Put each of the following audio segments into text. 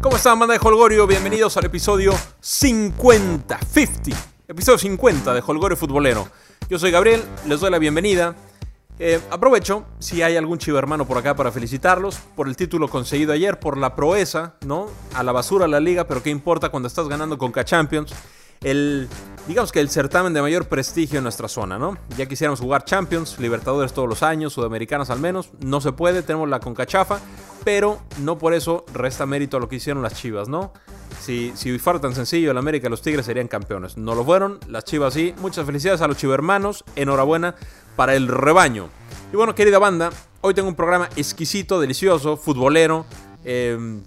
¿Cómo están, banda de Holgorio? Bienvenidos al episodio 50, 50, episodio 50 de Holgorio Futbolero. Yo soy Gabriel, les doy la bienvenida. Eh, aprovecho, si hay algún chivo hermano por acá para felicitarlos por el título conseguido ayer, por la proeza, ¿no? A la basura la liga, pero qué importa cuando estás ganando con K-Champions. El, digamos que el certamen de mayor prestigio en nuestra zona, ¿no? Ya quisiéramos jugar Champions, Libertadores todos los años, Sudamericanas al menos, no se puede, tenemos la Concachafa, pero no por eso resta mérito a lo que hicieron las Chivas, ¿no? Si, si fuera tan sencillo, el América y los Tigres serían campeones. No lo fueron, las Chivas sí. Muchas felicidades a los chivermanos, enhorabuena para el rebaño. Y bueno, querida banda, hoy tengo un programa exquisito, delicioso, futbolero, eh,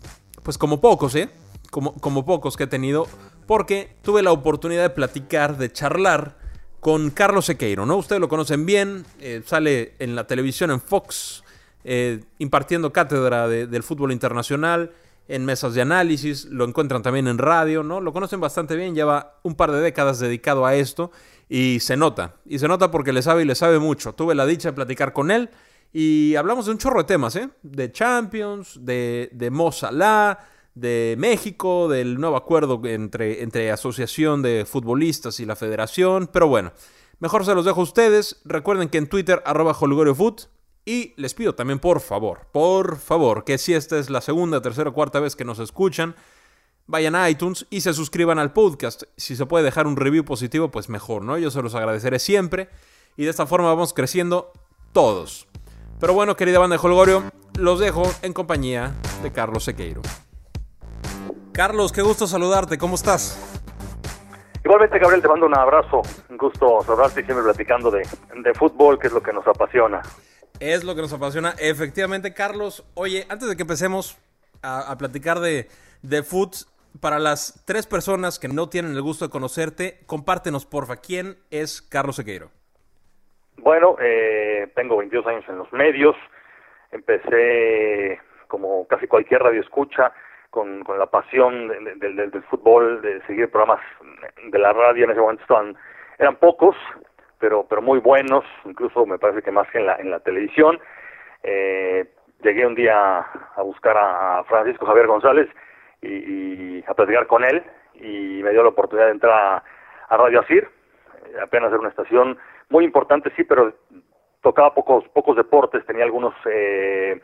pues como pocos, ¿eh? Como, como pocos que he tenido porque tuve la oportunidad de platicar, de charlar con Carlos Sequeiro, ¿no? Ustedes lo conocen bien, eh, sale en la televisión en Fox, eh, impartiendo cátedra del fútbol internacional, en mesas de análisis, lo encuentran también en radio, ¿no? Lo conocen bastante bien, lleva un par de décadas dedicado a esto y se nota, y se nota porque le sabe y le sabe mucho. Tuve la dicha de platicar con él y hablamos de un chorro de temas, ¿eh? De Champions, de, de Mo Salah, de México, del nuevo acuerdo entre, entre Asociación de Futbolistas y la Federación. Pero bueno, mejor se los dejo a ustedes. Recuerden que en Twitter, arroba Foot. Y les pido también, por favor, por favor, que si esta es la segunda, tercera o cuarta vez que nos escuchan, vayan a iTunes y se suscriban al podcast. Si se puede dejar un review positivo, pues mejor, ¿no? Yo se los agradeceré siempre. Y de esta forma vamos creciendo todos. Pero bueno, querida banda de Holgorio, los dejo en compañía de Carlos Sequeiro. Carlos, qué gusto saludarte, ¿cómo estás? Igualmente, Gabriel, te mando un abrazo, un gusto saludarte y siempre platicando de, fútbol, que es lo que nos apasiona. Es lo que nos apasiona, efectivamente, Carlos. Oye, antes de que empecemos a, platicar de, de fútbol, para las tres personas que no tienen el gusto de conocerte, compártenos, porfa, ¿quién es Carlos Sequeiro? Bueno, eh, tengo 22 años en los medios, empecé como casi cualquier radio escucha, con, con la pasión del, del, fútbol, de seguir programas de la radio, en ese momento estaban, eran pocos, pero, pero muy buenos, incluso me parece que más que en la, en la televisión. Eh, llegué un día a buscar a Francisco Javier González y, a platicar con él y me dio la oportunidad de entrar a, Radio Asir, eh, apenas era una estación muy importante, sí, pero tocaba pocos pocos deportes, tenía algunos eh,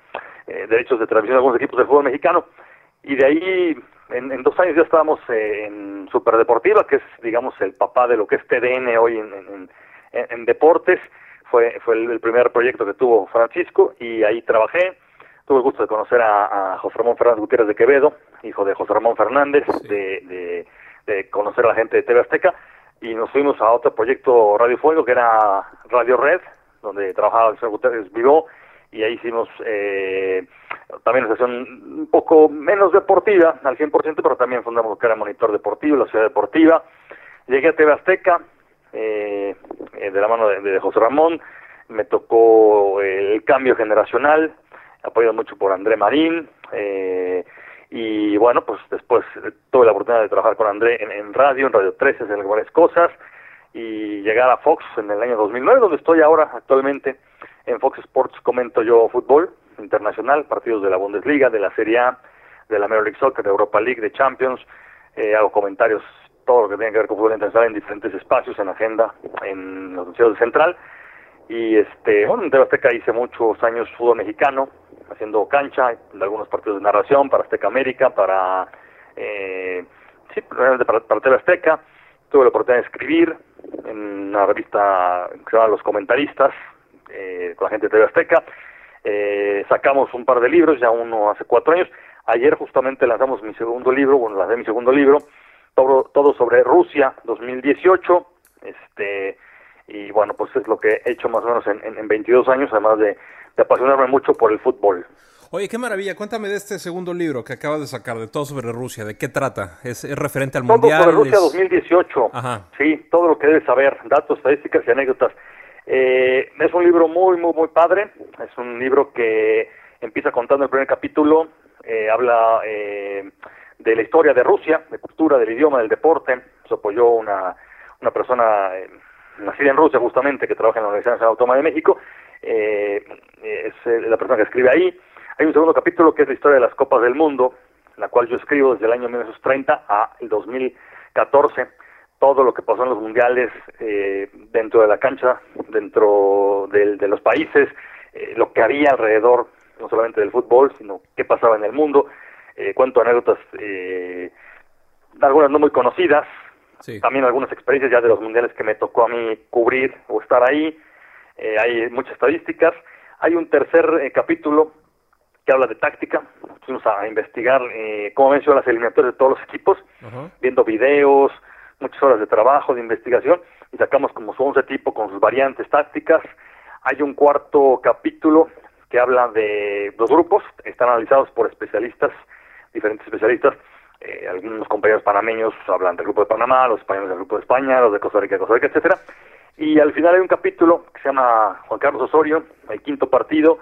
eh, derechos de transmisión de algunos equipos del fútbol mexicano y de ahí en, dos años ya estábamos eh, en Superdeportiva, que es, digamos, el papá de lo que es TDN hoy en, en, deportes. Fue, fue el, primer proyecto que tuvo Francisco y ahí trabajé. Tuve el gusto de conocer a, José Ramón Fernández Gutiérrez de Quevedo, hijo de José Ramón Fernández, de, de, conocer a la gente de TV Azteca y nos fuimos a otro proyecto radiofónico que era Radio Red, donde trabajaba el señor Gutiérrez Vivo y ahí hicimos eh, también una sesión un poco menos deportiva, al 100%, pero también fundamos que era Monitor Deportivo, la Ciudad Deportiva. Llegué a TV Azteca, eh, eh, de la mano de, José Ramón, me tocó el cambio generacional, apoyado mucho por André Marín, eh, y bueno, pues después tuve la oportunidad de trabajar con André en, radio, en Radio 13, en varias cosas, y llegar a Fox en el año 2009, donde estoy ahora actualmente. En Fox Sports comento yo fútbol internacional, partidos de la Bundesliga, de la Serie A, de la Major League Soccer, de Europa League, de Champions. Eh, hago comentarios, todo lo que tiene que ver con fútbol internacional en diferentes espacios, en agenda, en los museos del Central. Y este, bueno, en Azteca hice muchos años fútbol mexicano, haciendo cancha, de algunos partidos de narración para Azteca América, para, eh, sí, para, para TV Azteca. Tuve la oportunidad de escribir en una revista que se llama Los Comentaristas, eh, con la gente de TV Azteca. Eh, sacamos un par de libros, ya uno hace cuatro años. Ayer justamente lanzamos mi segundo libro, bueno, lancé mi segundo libro, todo, todo sobre Rusia 2018. Este, y bueno, pues es lo que he hecho más o menos en, en, 22 años, además de, apasionarme mucho por el fútbol. Oye, qué maravilla. Cuéntame de este segundo libro que acabas de sacar, de todo sobre Rusia. ¿De qué trata? ¿Es, referente al Mundial? Todo sobre Rusia 2018. Sí, todo lo que debes saber, datos, estadísticas y anécdotas. Eh, es un libro muy, muy, muy padre. Es un libro que empieza contando el primer capítulo, eh, habla eh, de la historia de Rusia, de cultura, del idioma, del deporte. Se apoyó una, una persona eh, nacida en Rusia justamente que trabaja en la Universidad Nacional Autónoma de México. Eh, es la persona que escribe ahí. Hay un segundo capítulo que es la historia de las Copas del Mundo, la cual yo escribo desde el año 1930 a el 2014 todo lo que pasó en los mundiales eh, dentro de la cancha, dentro de los países, eh, lo que había alrededor, no solamente del fútbol, sino qué pasaba en el mundo. Eh, cuento anécdotas, eh, algunas no muy conocidas, también algunas experiencias ya de los mundiales que me tocó a mí cubrir o estar ahí. hay muchas estadísticas. Hay un tercer capítulo que habla de táctica. Fuimos a investigar cómo venció las eliminatorias de todos los equipos, viendo videos, muchas horas de trabajo, de investigación, y sacamos como su once tipo con sus variantes tácticas. Hay un cuarto capítulo que habla de los grupos, están analizados por especialistas, diferentes especialistas. Eh, algunos compañeros panameños hablan del grupo de Panamá, los españoles del grupo de España, los de Costa Rica, Costa Rica, etcétera. Y al final hay un capítulo que se llama Juan Carlos Osorio, el quinto partido,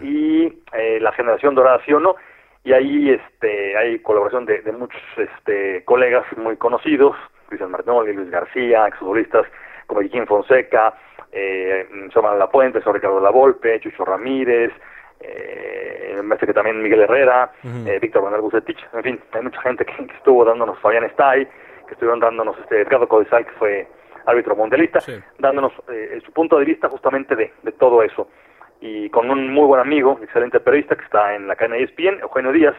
y eh, la generación dorada, sí o no, y ahí este, hay colaboración de, de muchos este, colegas muy conocidos, Cristian Martinoli, Luis García, exfutbolistas como Joaquín Fonseca, eh, La Lapuente, sobre Ricardo Lavolpe, Chucho Ramírez, eh, me parece que también Miguel Herrera, eh, Víctor Manuel Bucetich, en fin, hay mucha gente que, estuvo dándonos, Fabián Stay, que estuvieron dándonos, este, Edgardo Codizal, que fue árbitro mundialista, dándonos eh, su punto de vista justamente de, de todo eso. Y con un muy buen amigo, excelente periodista, que está en la cadena ESPN, Eugenio Díaz,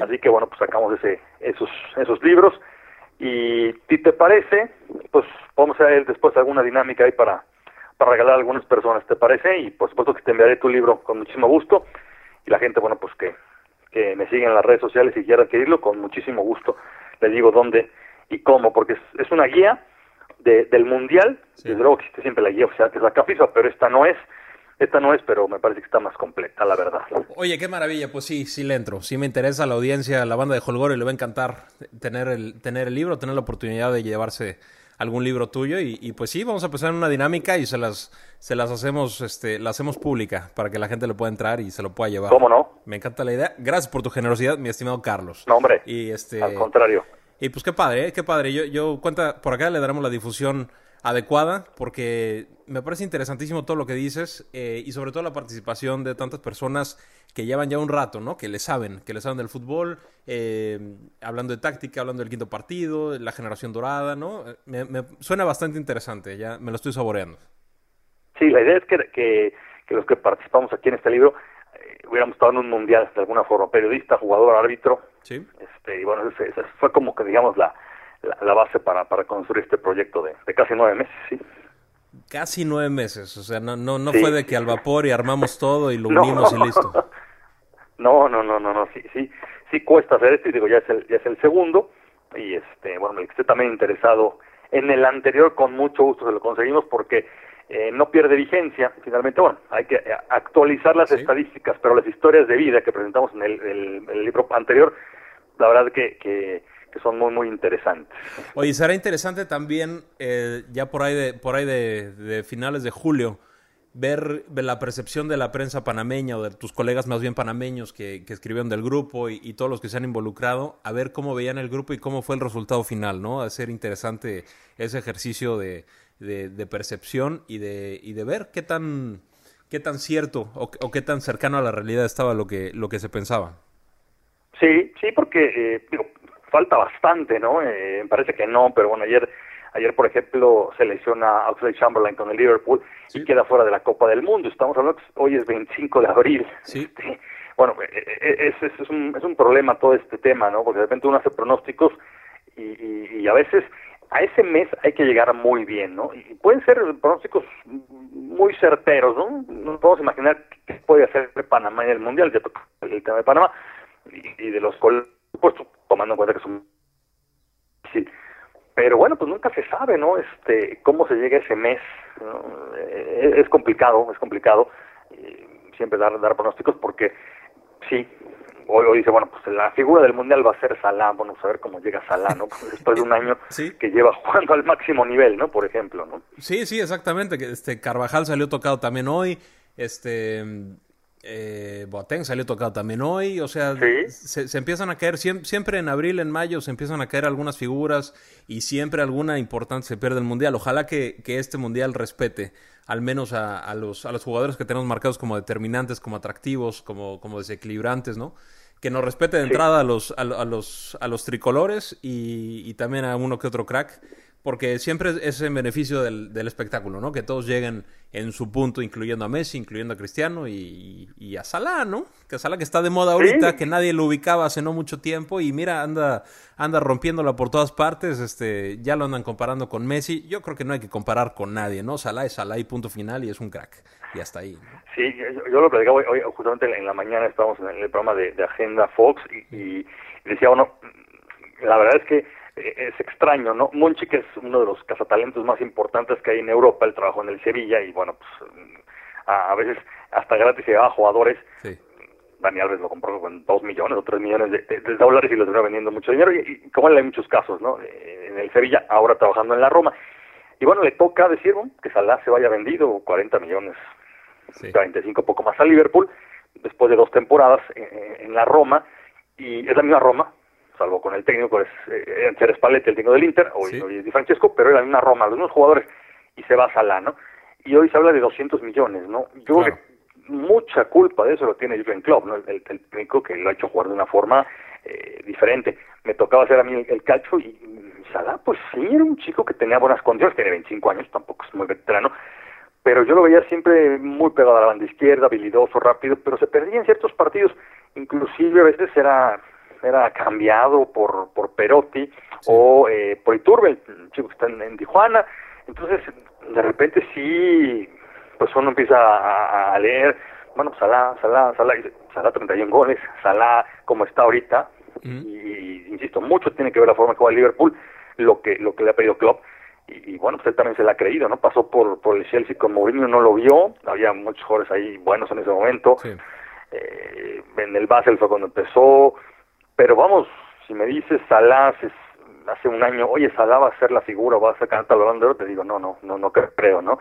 Así que bueno, pues sacamos ese, esos, esos libros y si te parece, pues vamos a ver después alguna dinámica ahí para, para regalar a algunas personas, ¿te parece? Y por supuesto que te enviaré tu libro con muchísimo gusto. Y la gente, bueno, pues que, que me siguen en las redes sociales y quiera adquirirlo, con muchísimo gusto. Le digo dónde y cómo, porque es, es una guía de, del Mundial. Desde luego existe siempre la guía oficial que es la CAPISA, pero esta no es. Esta no es, pero me parece que está más completa, la verdad. Oye, qué maravilla, pues sí, sí le entro. Sí me interesa la audiencia, la banda de Holgore, le va a encantar tener el, tener el libro, tener la oportunidad de llevarse algún libro tuyo y, pues sí, vamos a empezar una dinámica y se las, se las hacemos, este, la hacemos pública para que la gente le pueda entrar y se lo pueda llevar. ¿Cómo no? Me encanta la idea. Gracias por tu generosidad, mi estimado Carlos. No, hombre. Y este, al contrario. Y pues qué padre, ¿eh? qué padre. Yo, yo cuenta, por acá le daremos la difusión adecuada porque me parece interesantísimo todo lo que dices eh, y sobre todo la participación de tantas personas que llevan ya un rato, ¿no? Que le saben, que le saben del fútbol, eh, hablando de táctica, hablando del quinto partido, la generación dorada, ¿no? Me, suena bastante interesante, ya me lo estoy saboreando. Sí, la idea es que, que, los que participamos aquí en este libro eh, hubiéramos estado en un mundial de alguna forma, periodista, jugador, árbitro. Sí. Este, y bueno, esa fue como que digamos la, la, base para, para construir este proyecto de, de casi nueve meses, sí. Casi nueve meses, o sea, no, no, no fue de que al vapor y armamos todo y lo unimos y listo. No, no, no, no, no, sí, sí, sí cuesta hacer esto y digo, ya es el, ya es el segundo y este, bueno, el que esté también interesado en el anterior con mucho gusto se lo conseguimos porque eh, no pierde vigencia, finalmente, bueno, hay que actualizar las estadísticas, pero las historias de vida que presentamos en el, el libro anterior, la verdad que, que que son muy muy interesantes. Oye, será interesante también eh, ya por ahí de por ahí de, finales de julio ver, la percepción de la prensa panameña o de tus colegas más bien panameños que, que escribieron del grupo y, todos los que se han involucrado, a ver cómo veían el grupo y cómo fue el resultado final, ¿no? A ser interesante ese ejercicio de, de, percepción y de, y de ver qué tan, qué tan cierto o, o, qué tan cercano a la realidad estaba lo que, lo que se pensaba. Sí, sí, porque eh, falta bastante, ¿no? Eh, parece que no, pero bueno, ayer ayer por ejemplo se lesiona Oxlade Chamberlain con el Liverpool y queda fuera de la Copa del Mundo. Estamos hablando hoy es 25 de abril. Sí. Este, bueno, eh, eh, es, es, un, es un problema todo este tema, ¿no? Porque de repente uno hace pronósticos y, y, a veces a ese mes hay que llegar muy bien, ¿no? Y pueden ser pronósticos muy certeros, ¿no? No podemos imaginar qué puede hacer Panamá en el Mundial, ya el tema de Panamá y, y de los supuesto, tomando en cuenta que es un... Sí. Pero bueno, pues nunca se sabe, ¿no? Este, cómo se llega ese mes. Eh, es complicado, es complicado eh, siempre dar, dar pronósticos porque sí, hoy, hoy dice, bueno, pues la figura del Mundial va a ser Salah, bueno, a ver cómo llega Salah, ¿no? Pues después de un año que lleva jugando al máximo nivel, ¿no? Por ejemplo, ¿no? Sí, sí, exactamente. Este Carvajal salió tocado también hoy. Este eh, Boateng salió tocado también hoy, o sea, se, empiezan a caer, siempre, en abril, en mayo, se empiezan a caer algunas figuras y siempre alguna importante se pierde el Mundial. Ojalá que, este Mundial respete al menos a, los, a los jugadores que tenemos marcados como determinantes, como atractivos, como, como desequilibrantes, ¿no? que nos respete de entrada a, los, a, los, a los tricolores y, y, también a uno que otro crack porque siempre es en beneficio del, del, espectáculo, ¿no? Que todos lleguen en su punto, incluyendo a Messi, incluyendo a Cristiano y, y a Salah, ¿no? Que Salah que está de moda ahorita, que nadie lo ubicaba hace no mucho tiempo y mira, anda, anda rompiéndola por todas partes, este, ya lo andan comparando con Messi. Yo creo que no hay que comparar con nadie, ¿no? Salah es Salah y punto final y es un crack. Y hasta ahí. Sí, yo, lo platicaba hoy, justamente en la mañana estábamos en el programa de, de Agenda Fox y, y decía, bueno, la verdad es que es extraño, ¿no? Monchi, que es uno de los cazatalentos más importantes que hay en Europa, el trabajo en el Sevilla y bueno, pues a, veces hasta gratis llegaba a jugadores. Sí. Dani Alves lo compró con dos millones o tres millones de, dólares y lo terminó vendiendo mucho dinero y, como él hay muchos casos, ¿no? Eh, en el Sevilla, ahora trabajando en la Roma. Y bueno, le toca decir que Salah se vaya vendido 40 millones, sí. 45 poco más a Liverpool, después de dos temporadas en la Roma, y es la misma Roma, salvo con el técnico, es eh, Spalletti, el técnico del Inter, hoy, Di Francesco, pero era una Roma, los mismos jugadores, y se va a Salah, ¿no? Y hoy se habla de 200 millones, ¿no? Yo creo que mucha culpa de eso lo tiene Jürgen Klopp, ¿no? El, técnico que lo ha hecho jugar de una forma eh, diferente. Me tocaba hacer a mí el, calcho y, Salah, pues sí, era un chico que tenía buenas condiciones, tiene 25 años, tampoco es muy veterano, pero yo lo veía siempre muy pegado a la banda izquierda, habilidoso, rápido, pero se perdía en ciertos partidos, inclusive a veces era era cambiado por, por Perotti o eh, por Iturbe, el chico que está en, Tijuana. Entonces, de repente sí, pues uno empieza a, leer, bueno, Salah, Salah, Salah, Salah 31 goles, Salah como está ahorita, y, insisto, mucho tiene que ver la forma que juega el Liverpool, lo que, lo que le ha pedido Klopp, y, bueno, pues él también se la ha creído, ¿no? Pasó por, por el Chelsea con Mourinho, no lo vio, había muchos jugadores ahí buenos en ese momento, eh, en el Basel fue cuando empezó, pero vamos, si me dices Salah hace un año, oye, Salah va a ser la figura, va a ser cantar el de oro, te digo, no, no, no, no creo, ¿no?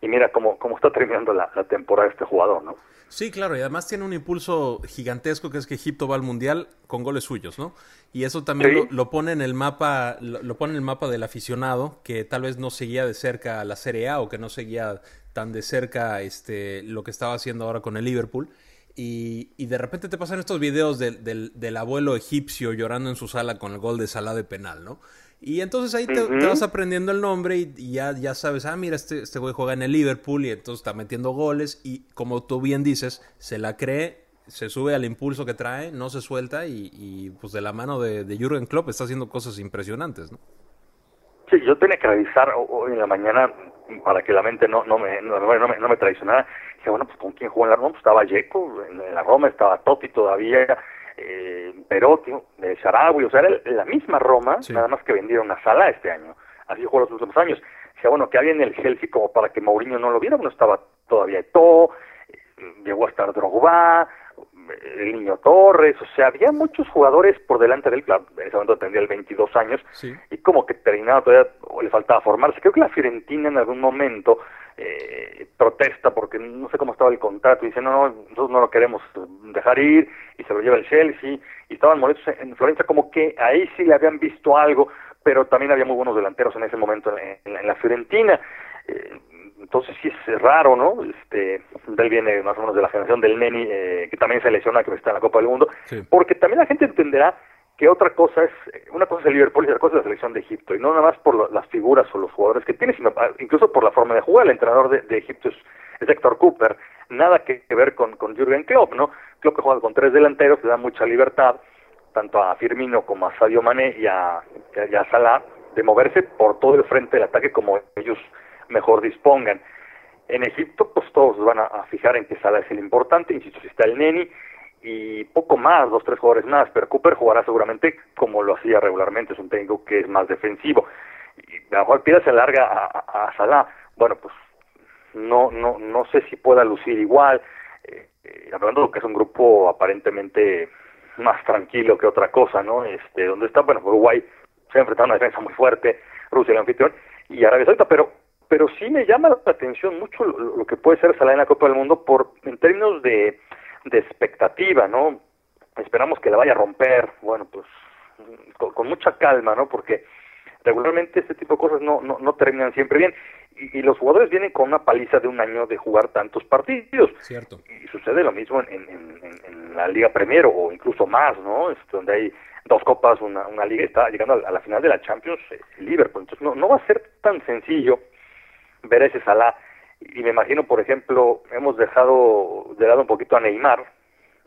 Y mira cómo, cómo está terminando la, la temporada este jugador, ¿no? Sí, claro, y además tiene un impulso gigantesco que es que Egipto va al Mundial con goles suyos, ¿no? Y eso también lo, pone en el mapa, lo, pone en el mapa del aficionado, que tal vez no seguía de cerca la Serie A o que no seguía tan de cerca este, lo que estaba haciendo ahora con el Liverpool. Y, y, de repente te pasan estos videos del, del, abuelo egipcio llorando en su sala con el gol de sala de penal, ¿no? Y entonces ahí te, vas aprendiendo el nombre y, ya, ya sabes, ah, mira, este, este güey juega en el Liverpool y entonces está metiendo goles y como tú bien dices, se la cree, se sube al impulso que trae, no se suelta y, y pues de la mano de, de Jürgen Klopp está haciendo cosas impresionantes, ¿no? Sí, yo tenía que revisar hoy en la mañana para que la mente no, no, me, no, me, no me traicionara dije, bueno, pues con quién jugó en la Roma, pues estaba Yeco, en, la Roma estaba Totti todavía, eh, Perotti, de Sharawi, o sea, era la misma Roma, nada más que vendieron a Sala este año, así jugó los últimos años. Dije, bueno, que había en el Chelsea como para que Mourinho no lo viera, bueno, estaba todavía Eto'o, eh, llegó a estar Drogba, el niño Torres, o sea, había muchos jugadores por delante del club, en ese momento tendría el 22 años, y como que terminaba todavía, o le faltaba formarse. Creo que la Fiorentina en algún momento eh, protesta porque no sé cómo estaba el contrato. Y dice, no, no, nosotros no lo queremos dejar ir, y se lo lleva el Chelsea, y estaban molestos en Florencia, como que ahí sí le habían visto algo, pero también había muy buenos delanteros en ese momento en, la, Fiorentina. Eh, entonces sí es raro, ¿no? Este, él viene más o menos de la generación del Neni, eh, que también se lesiona, que está en la Copa del Mundo, porque también la gente entenderá que otra cosa es, una cosa es el Liverpool y otra cosa es la selección de Egipto, y no nada más por las figuras o los jugadores que tiene, sino ah, incluso por la forma de jugar. El entrenador de, Egipto es, Héctor Cooper, nada que, ver con, con Jürgen Klopp, ¿no? Klopp que juega con tres delanteros, le da mucha libertad, tanto a Firmino como a Sadio Mané y a, y a Salah, de moverse por todo el frente del ataque como ellos mejor dispongan. En Egipto, pues todos van a, fijar en que Salah es el importante, insisto, si está el Neni, y poco más, dos, tres jugadores más, pero Cooper jugará seguramente como lo hacía regularmente, es un técnico que es más defensivo. Y a lo mejor Piedra se larga a, a, Salah, bueno, pues no, no, no sé si pueda lucir igual, eh, eh, hablando de que es un grupo aparentemente más tranquilo que otra cosa, ¿no? Este, donde está, bueno, Uruguay se ha enfrentado a una defensa muy fuerte, Rusia el anfitrión, y Arabia Saudita, pero pero sí me llama la atención mucho lo, que puede ser Salah en la Copa del Mundo por en términos de, de expectativa, ¿no? Esperamos que la vaya a romper, bueno, pues con, mucha calma, ¿no? Porque regularmente este tipo de cosas no, no, no terminan siempre bien. Y, y, los jugadores vienen con una paliza de un año de jugar tantos partidos. Cierto. Y sucede lo mismo en, en, en, en la Liga Premier o incluso más, ¿no? Es donde hay dos copas, una, una liga, está llegando a la final de la Champions, eh, Liverpool. Entonces no, no va a ser tan sencillo ver ese Salah. Y me imagino, por ejemplo, hemos dejado de lado un poquito a Neymar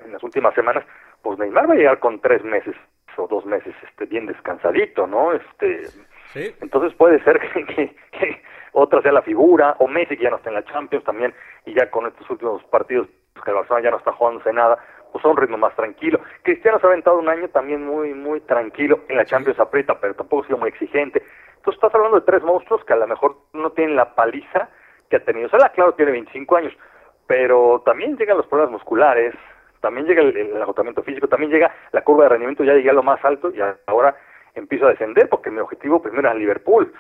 en las últimas semanas, pues Neymar va a llegar con tres meses o dos meses este bien descansadito, ¿no? Este sí. entonces puede ser que, que, que, otra sea la figura, o Messi que ya no está en la Champions también, y ya con estos últimos partidos pues, que el Barcelona ya no está jugándose nada, pues a un ritmo más tranquilo. Cristiano se ha aventado un año también muy, muy tranquilo, en la Champions aprieta, pero tampoco ha sido muy exigente. Entonces estás hablando de tres monstruos que a lo mejor no tienen la paliza que ha tenido. Salah, claro, tiene 25 años, pero también llegan los problemas musculares, también llega el, el, agotamiento físico, también llega la curva de rendimiento, ya llegué a lo más alto y ahora empiezo a descender porque mi objetivo primero era Liverpool.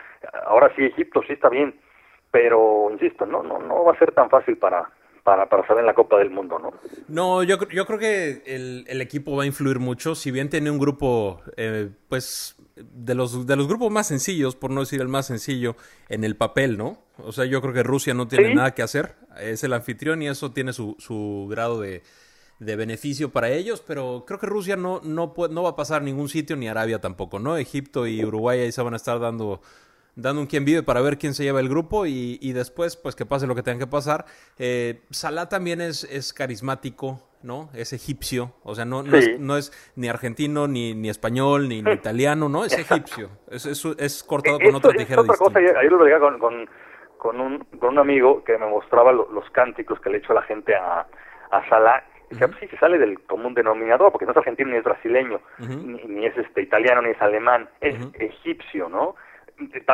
Ahora sí, Egipto sí está bien, pero insisto, no, no, no va a ser tan fácil para, para, para estar en la Copa del Mundo, ¿no? No, yo, yo creo que el, el equipo va a influir mucho. Si bien tiene un grupo, eh, pues, de los, de los grupos más sencillos, por no decir el más sencillo, en el papel, ¿no? O sea, yo creo que Rusia no tiene ¿Sí? nada que hacer. Es el anfitrión y eso tiene su, su grado de, de beneficio para ellos, pero creo que Rusia no, no, puede, no va a pasar ningún sitio, ni Arabia tampoco, ¿no? Egipto y Uruguay ahí se van a estar dando dando un quien vive para ver quién se lleva el grupo y, y después, pues que pase lo que tenga que pasar. Eh, Salah también es, es carismático, ¿no? Es egipcio, o sea, no, no, sí. es, no es, ni argentino, ni, ni español, ni, ni, italiano, ¿no? Es egipcio, es, es, es cortado con Esto, otra tijera otra cosa, ayer lo veía con, con, con, un, con un amigo que me mostraba lo, los cánticos que le echó la gente a, a Salah uh -huh. sí, se sale del común denominador, porque no es argentino ni es brasileño, uh -huh. ni, ni, es este italiano ni es alemán, es uh -huh. egipcio, ¿no?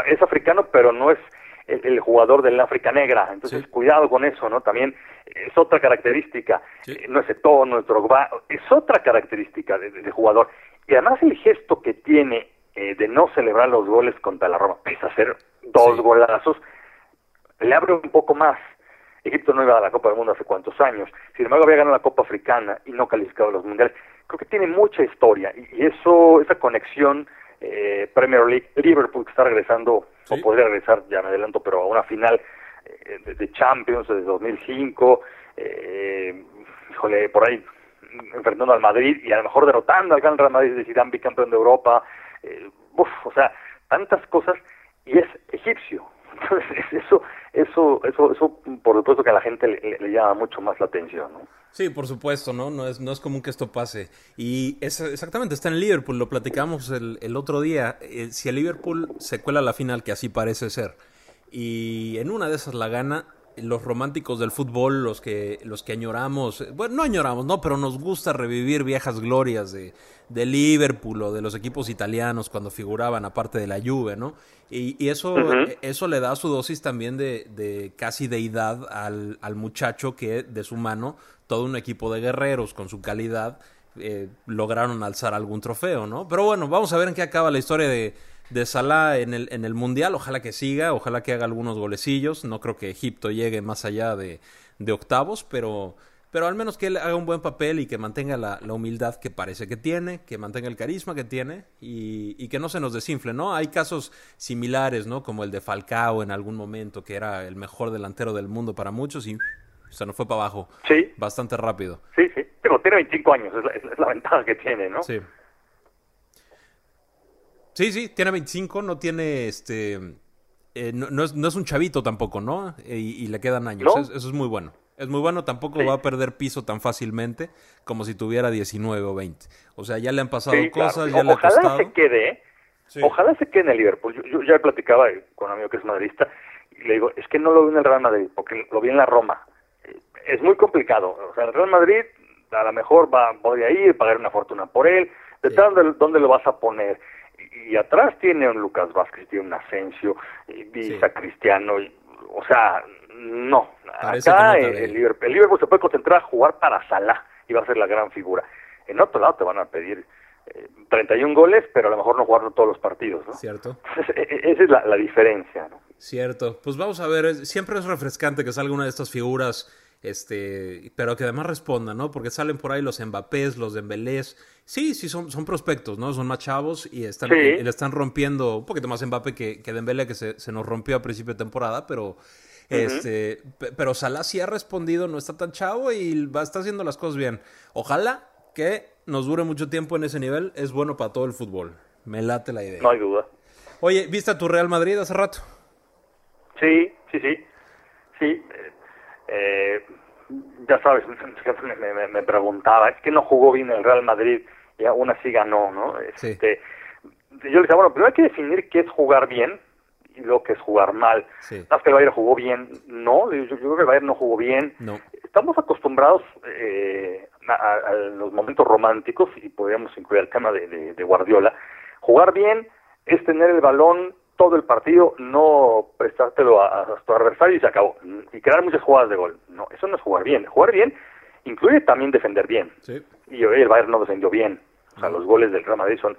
Es africano, pero no es el, el jugador del África Negra. Entonces, sí. cuidado con eso, ¿no? También es otra característica. Sí. Eh, no es Eto'o, no es Drogba, es otra característica de, de, de, jugador. Y además el gesto que tiene eh, de no celebrar los goles contra la Roma, pese a hacer dos sí. golazos, le abre un poco más. Egipto no iba a la Copa del Mundo hace cuántos años. Sin embargo, había ganado la Copa Africana y no calificado a los mundiales. Creo que tiene mucha historia y, y eso, esa conexión eh, Premier League, Liverpool que está regresando, sí. o podría regresar, ya me adelanto, pero a una final eh, de, de, Champions de 2005, eh, híjole, por ahí enfrentando al Madrid y a lo mejor derrotando al Gran Real Madrid de Zidane, bicampeón de Europa, eh, uf, o sea, tantas cosas y es egipcio. Entonces, eso, eso, eso, eso, por supuesto que a la gente le, llama mucho más la atención, ¿no? Sí, por supuesto, ¿no? No es, no es común que esto pase. Y es, exactamente, está en Liverpool, lo platicamos el, el otro día. Eh, si el Liverpool se cuela a la final, que así parece ser, y en una de esas la gana, los románticos del fútbol, los que, los que añoramos, bueno, no añoramos, no, pero nos gusta revivir viejas glorias de, de Liverpool o de los equipos italianos cuando figuraban, aparte de la Juve, ¿no? Y, y eso, uh -huh. eso le da su dosis también de, de casi deidad al, al muchacho que de su mano todo un equipo de guerreros con su calidad eh, lograron alzar algún trofeo, ¿no? Pero bueno, vamos a ver en qué acaba la historia de, de Salah en el, en el Mundial. Ojalá que siga, ojalá que haga algunos golecillos. No creo que Egipto llegue más allá de, de octavos, pero, pero al menos que él haga un buen papel y que mantenga la, la, humildad que parece que tiene, que mantenga el carisma que tiene y, y, que no se nos desinfle, ¿no? Hay casos similares, ¿no? Como el de Falcao en algún momento, que era el mejor delantero del mundo para muchos y se nos fue para abajo. Sí. Bastante rápido. Sí, sí. Pero tiene 25 años, es la, es la ventaja que tiene, ¿no? Sí. Sí, sí, tiene 25, no tiene este. Eh, no, no, es, no, es, un chavito tampoco, ¿no? Y, y le quedan años. ¿No? Eso, eso, es muy bueno. Es muy bueno, tampoco sí. va a perder piso tan fácilmente como si tuviera 19 o 20. O sea, ya le han pasado sí, cosas, claro. ya le ha Ojalá costado. se quede, sí. ojalá se quede en el Liverpool. Yo, yo, ya platicaba con un amigo que es madridista y le digo, es que no lo vi en el Real Madrid, porque lo vi en la Roma. Es muy complicado. O sea, el Real Madrid a lo mejor va, podría ir, pagar una fortuna por él. ¿Detrás dónde, dónde lo vas a poner? Y atrás tiene un Lucas Vázquez, tiene un Asensio, y Visa sí. Cristiano, y, o sea, no. Parece Acá no el, Liverpool, el, Liverpool, se puede concentrar a jugar para Salah y va a ser la gran figura. En otro lado te van a pedir eh, 31 goles, pero a lo mejor no jugar todos los partidos, ¿no? Cierto. Esa es la, la, diferencia, ¿no? Cierto. Pues vamos a ver, siempre es refrescante que salga una de estas figuras este, pero que además respondan, ¿no? Porque salen por ahí los Mbappés, los Dembélés. Sí, sí, son, son prospectos, ¿no? Son más chavos y, están, le están rompiendo un poquito más Mbappé que, que Dembélé, que se, se nos rompió a principio de temporada, pero... Este, pero Salah sí ha respondido, no está tan chavo y va, está haciendo las cosas bien. Ojalá que nos dure mucho tiempo en ese nivel, es bueno para todo el fútbol. Me late la idea. No hay duda. Oye, ¿viste a tu Real Madrid hace rato? Sí, sí, sí. Sí. Eh, ya sabes, me, me, preguntaba, es que no jugó bien el Real Madrid y aún así ganó, ¿no? Este, Yo le decía, bueno, primero hay que definir qué es jugar bien y lo que es jugar mal. Sí. que el Bayern jugó bien, no, yo, creo que el Bayern no jugó bien. No. Estamos acostumbrados eh, a, los momentos románticos, y podríamos incluir el tema de, de, Guardiola. Jugar bien es tener el balón todo el partido, no prestártelo a, a, tu adversario y se acabó. Y crear muchas jugadas de gol. No, eso no es jugar bien. Jugar bien incluye también defender bien. Sí. Y hoy el Bayern no defendió bien. O sea, los goles del Real Madrid son,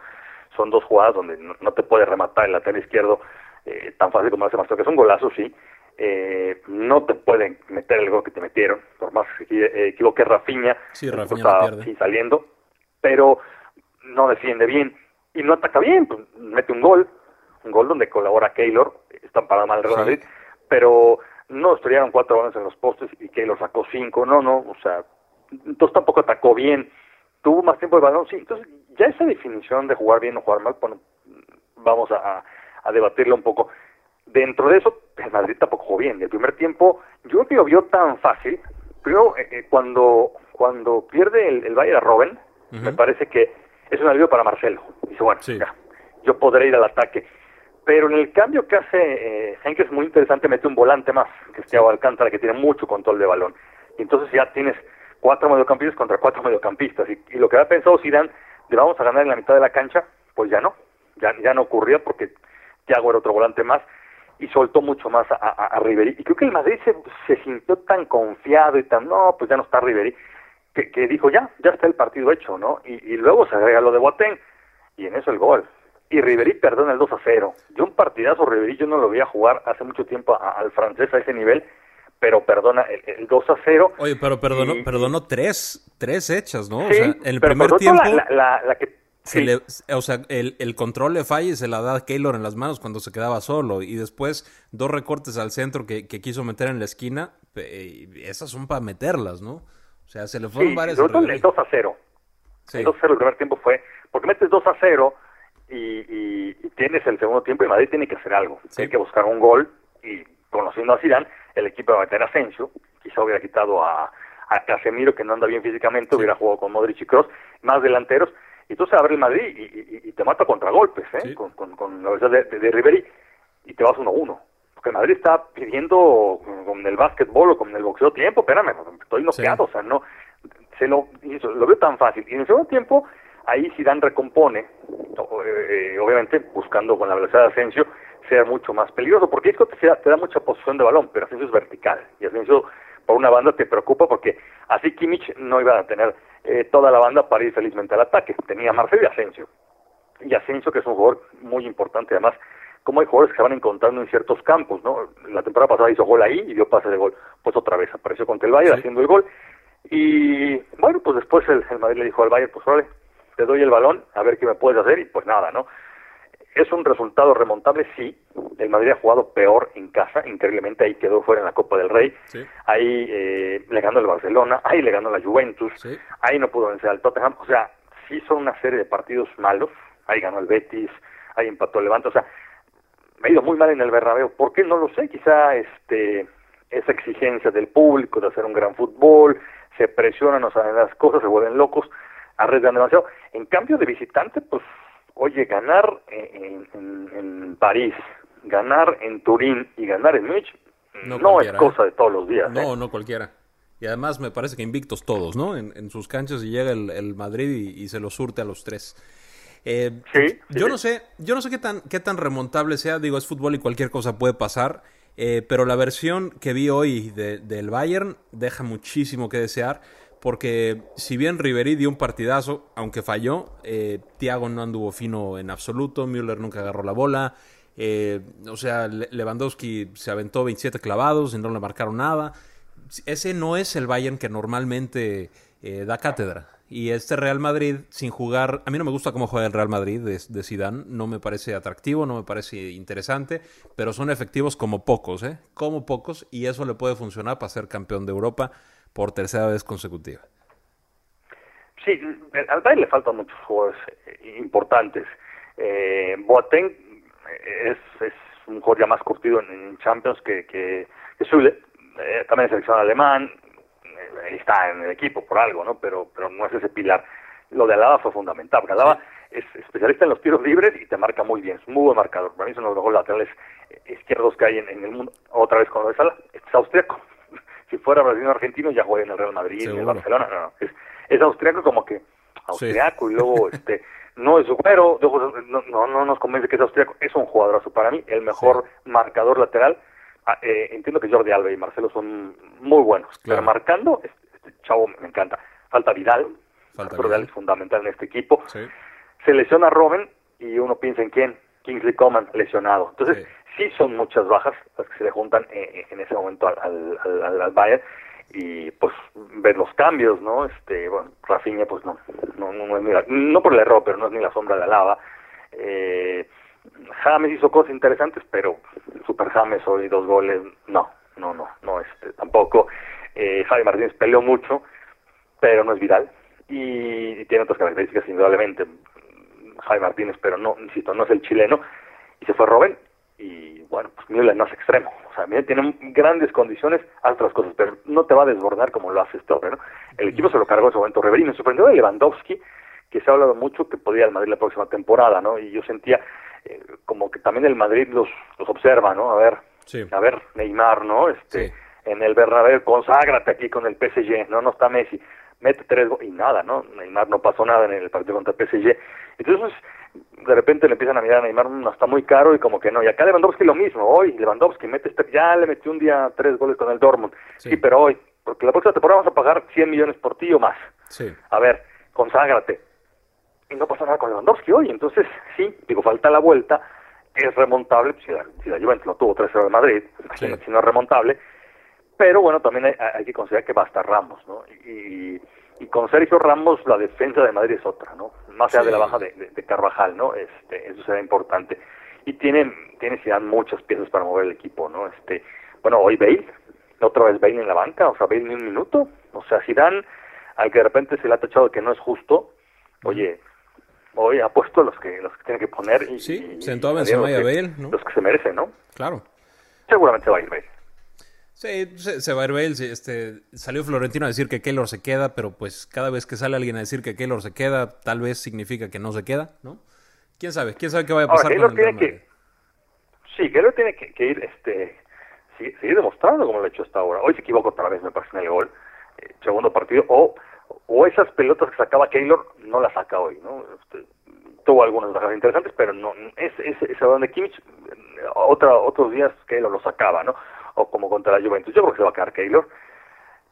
son dos jugadas donde no, te puede rematar el lateral izquierdo eh, tan fácil como hace más que es un golazo, sí. Eh, no te pueden meter el gol que te metieron, por más que eh, equivoque Rafinha, sí, Rafinha sí, saliendo, pero no defiende bien y no ataca bien, pues, mete un gol, un gol donde colabora Keylor, está para mal el Real Madrid, pero no estrellaron cuatro balones en los postes y Keylor sacó cinco, no, no, o sea, entonces tampoco atacó bien, tuvo más tiempo de balón, sí, entonces ya esa definición de jugar bien o jugar mal, bueno, vamos a, a debatirlo un poco. Dentro de eso, el Madrid tampoco jugó bien. El primer tiempo, yo creo que lo vio tan fácil. Primero, eh, eh, cuando, cuando pierde el, el Bayern a Robben, me parece que es un alivio para Marcelo. Dice, bueno, yo podré ir al ataque. Pero en el cambio que hace eh, es muy interesante, mete un volante más, que es Thiago Alcántara, que tiene mucho control de balón. Y entonces ya tienes cuatro mediocampistas contra cuatro mediocampistas. Y, y lo que había pensado Zidane, de vamos a ganar en la mitad de la cancha, pues ya no. Ya, ya no ocurría porque Thiago era otro volante más y soltó mucho más a, a, a Ribery. Y creo que el Madrid se, se, sintió tan confiado y tan, no, pues ya no está Ribery, que, que dijo, ya, ya está el partido hecho, ¿no? Y, y luego se agrega lo de Boateng y en eso el gol. Y Ribery perdona el 2 a 0. Yo un partidazo Ribery yo no lo veía jugar hace mucho tiempo al francés a ese nivel, pero perdona el, el 2 a 0. Oye, pero perdonó, perdonó tres, tres hechas, ¿no? Sí, o sea, en el primer tiempo... La, la, la que le, o sea, el, el, control le falla y se la da a Keylor en las manos cuando se quedaba solo. Y después dos recortes al centro que, que quiso meter en la esquina. esas son para meterlas, ¿no? O sea, se le fueron sí, varias. El 2 a 0. Sí. El 2 a 0 el primer tiempo fue. Porque metes 2 a 0 y, y, y, tienes el segundo tiempo y Madrid tiene que hacer algo. Sí. Tiene que buscar un gol. Y conociendo a Zidane, el equipo va a meter a Asensio. Quizá hubiera quitado a, a Casemiro, que no anda bien físicamente. Sí. Hubiera jugado con Modric y Cross. Más delanteros y entonces abre el Madrid y, te mata contra golpes, ¿eh? Sí. Con, con, con, la verdad de, de, de Ribery y te vas 1-1. Porque Madrid está pidiendo con el básquetbol o con el boxeo tiempo, espérame, estoy noqueado, sí. o sea, no, se lo, lo veo tan fácil. Y en el segundo tiempo, ahí Zidane recompone, eh, obviamente buscando con la velocidad de Asensio ser mucho más peligroso, porque esto te, te da mucha posición de balón, pero Asensio es vertical, y Asensio por una banda te preocupa porque así Kimmich no iba a tener eh, toda la banda para ir felizmente al ataque. Tenía Marcelo y Asensio. Y Asensio, que es un jugador muy importante, además, como hay jugadores que se van encontrando en ciertos campos, ¿no? La temporada pasada hizo gol ahí y dio pase de gol. Pues otra vez apareció contra el Bayern sí. haciendo el gol. Y bueno, pues después el, el Madrid le dijo al Bayern, pues vale, te doy el balón, a ver qué me puedes hacer, y pues nada, ¿no? ¿Es un resultado remontable? Sí. El Madrid ha jugado peor en casa, increíblemente ahí quedó fuera en la Copa del Rey. Sí. Ahí eh, le ganó el Barcelona, ahí le ganó la Juventus, sí. ahí no pudo vencer al Tottenham. O sea, sí son una serie de partidos malos. Ahí ganó el Betis, ahí empató el Levante. O sea, me ha ido muy mal en el Bernabéu. ¿Por qué? No lo sé. Quizá este esa exigencia del público de hacer un gran fútbol, se presionan, o sea, las cosas se vuelven locos, arriesgan demasiado. En cambio de visitante, pues oye, ganar en, en, en, París, ganar en Turín y ganar en Múnich no, no es cosa de todos los días. No, ¿eh? no cualquiera. Y además me parece que invictos todos, ¿no? En, en sus canchas y llega el, el Madrid y, y, se lo surte a los tres. Eh, sí, yo no sé, yo no sé qué tan, qué tan remontable sea, digo, es fútbol y cualquier cosa puede pasar, eh, pero la versión que vi hoy de, del Bayern deja muchísimo que desear porque si bien Ribery dio un partidazo, aunque falló, eh, Thiago no anduvo fino en absoluto, Müller nunca agarró la bola, eh, o sea, Lewandowski se aventó 27 clavados y no le marcaron nada. ese no es el Bayern que normalmente eh, da cátedra. Y este Real Madrid, sin jugar, a mí no me gusta cómo juega el Real Madrid de, Zidane, no me parece atractivo, no me parece interesante, pero son efectivos como pocos, ¿eh? Como pocos, y eso le puede funcionar para ser campeón de Europa por tercera vez consecutiva. Sí, al Bayern le faltan muchos jugadores eh, importantes. Eh, Boateng es, es un jugador ya más curtido en, Champions que, que, que Zule, eh, también es seleccionado alemán, eh, está en el equipo por algo, ¿no? Pero, pero no es ese pilar. Lo de Alaba fue fundamental, porque Alaba es especialista en los tiros libres y te marca muy bien, es muy buen marcador. Para mí son los mejores laterales izquierdos que hay en, el mundo. Otra vez con lo de Sala, es austriaco. Si fuera brasileño argentino ya juega en el Real Madrid, en el Barcelona, no, no. Es, es austriaco como que austriaco y luego este no es güero, no, no, no nos convence que es austriaco, es un jugadorazo para mí, el mejor marcador lateral. Ah, eh, entiendo que Jordi Alba y Marcelo son muy buenos, pero marcando, este, este, chavo me encanta. Falta Vidal, Falta Vidal es fundamental en este equipo. Se lesiona Robin y uno piensa en quién, Kingsley Coman lesionado. Entonces, sí, son muchas bajas las que se le juntan eh, eh, en ese momento al, al, Bayern y pues ver los cambios, ¿no? Este, bueno, Rafinha pues no, no, no, es ni la, no por el error, pero no es ni la sombra de lava. Eh, James hizo cosas interesantes, pero Super James hoy dos goles, no, no, no, no, este, tampoco. Eh, Javi Martínez peleó mucho, pero no es viral y, tiene otras características indudablemente. Javi Martínez, pero no, insisto, no es el chileno y se fue Robben y bueno, pues Müller no es extremo, o sea, tiene grandes condiciones, hace otras cosas, pero no te va a desbordar como lo hace Stover, ¿no? El equipo se lo cargó en su momento Reverí, me sorprendió de Lewandowski, que se ha hablado mucho que podía el Madrid la próxima temporada, ¿no? Y yo sentía eh, como que también el Madrid los, los observa, ¿no? A ver, a ver, Neymar, ¿no? Este, en el Bernabéu, conságrate aquí con el PSG, ¿no? No está Messi, mete tres y nada, ¿no? Neymar no pasó nada en el partido contra PSG. Entonces, de repente le empiezan a mirar a Neymar, no está muy caro y como que no. Y acá Lewandowski lo mismo, hoy Lewandowski mete este, ya le metió un día tres goles con el Dortmund. Sí, pero hoy, porque la próxima temporada vamos a pagar 100 millones por ti o más. Sí. A ver, conságrate. Y no pasa nada con Lewandowski hoy, entonces sí, digo, falta la vuelta, es remontable, si la, si la Juventus lo tuvo 3-0 de Madrid, si no es remontable, pero bueno, también hay, hay, que considerar que va a estar Ramos, ¿no? Y, y con Sergio Ramos la defensa de Madrid es otra, ¿no? Más allá de la baja de, de, Carvajal, ¿no? Este, eso será importante. Y tiene, tiene Zidane muchas piezas para mover el equipo, ¿no? Este, bueno, hoy Bale, otra vez Bale en la banca, o sea, Bale ni un minuto, o sea, Zidane, al que de repente se le ha tachado que no es justo, oye, hoy ha puesto los que los que tiene que poner y, sí, sentó a Benzema y a Bale, ¿no? Los que se merecen, ¿no? Claro. Seguramente va a ir Bale. Sí, se, va a ir Bale. Este, salió Florentino a decir que Keylor se queda, pero pues cada vez que sale alguien a decir que Keylor se queda, tal vez significa que no se queda, ¿no? ¿Quién sabe? ¿Quién sabe qué va a pasar con el tiene que, Sí, Keylor tiene que, ir, este, seguir, demostrando como lo ha hecho hasta ahora. Hoy se equivocó otra vez, me parece, en el gol. Eh, segundo partido. O, o esas pelotas que sacaba Keylor no las saca hoy, ¿no? Este, tuvo algunas bajas interesantes, pero no es ese, ese de Kimmich, otra, otros días Keylor lo sacaba, ¿no? O como contra la Juventus. Yo creo que se va a quedar Keylor,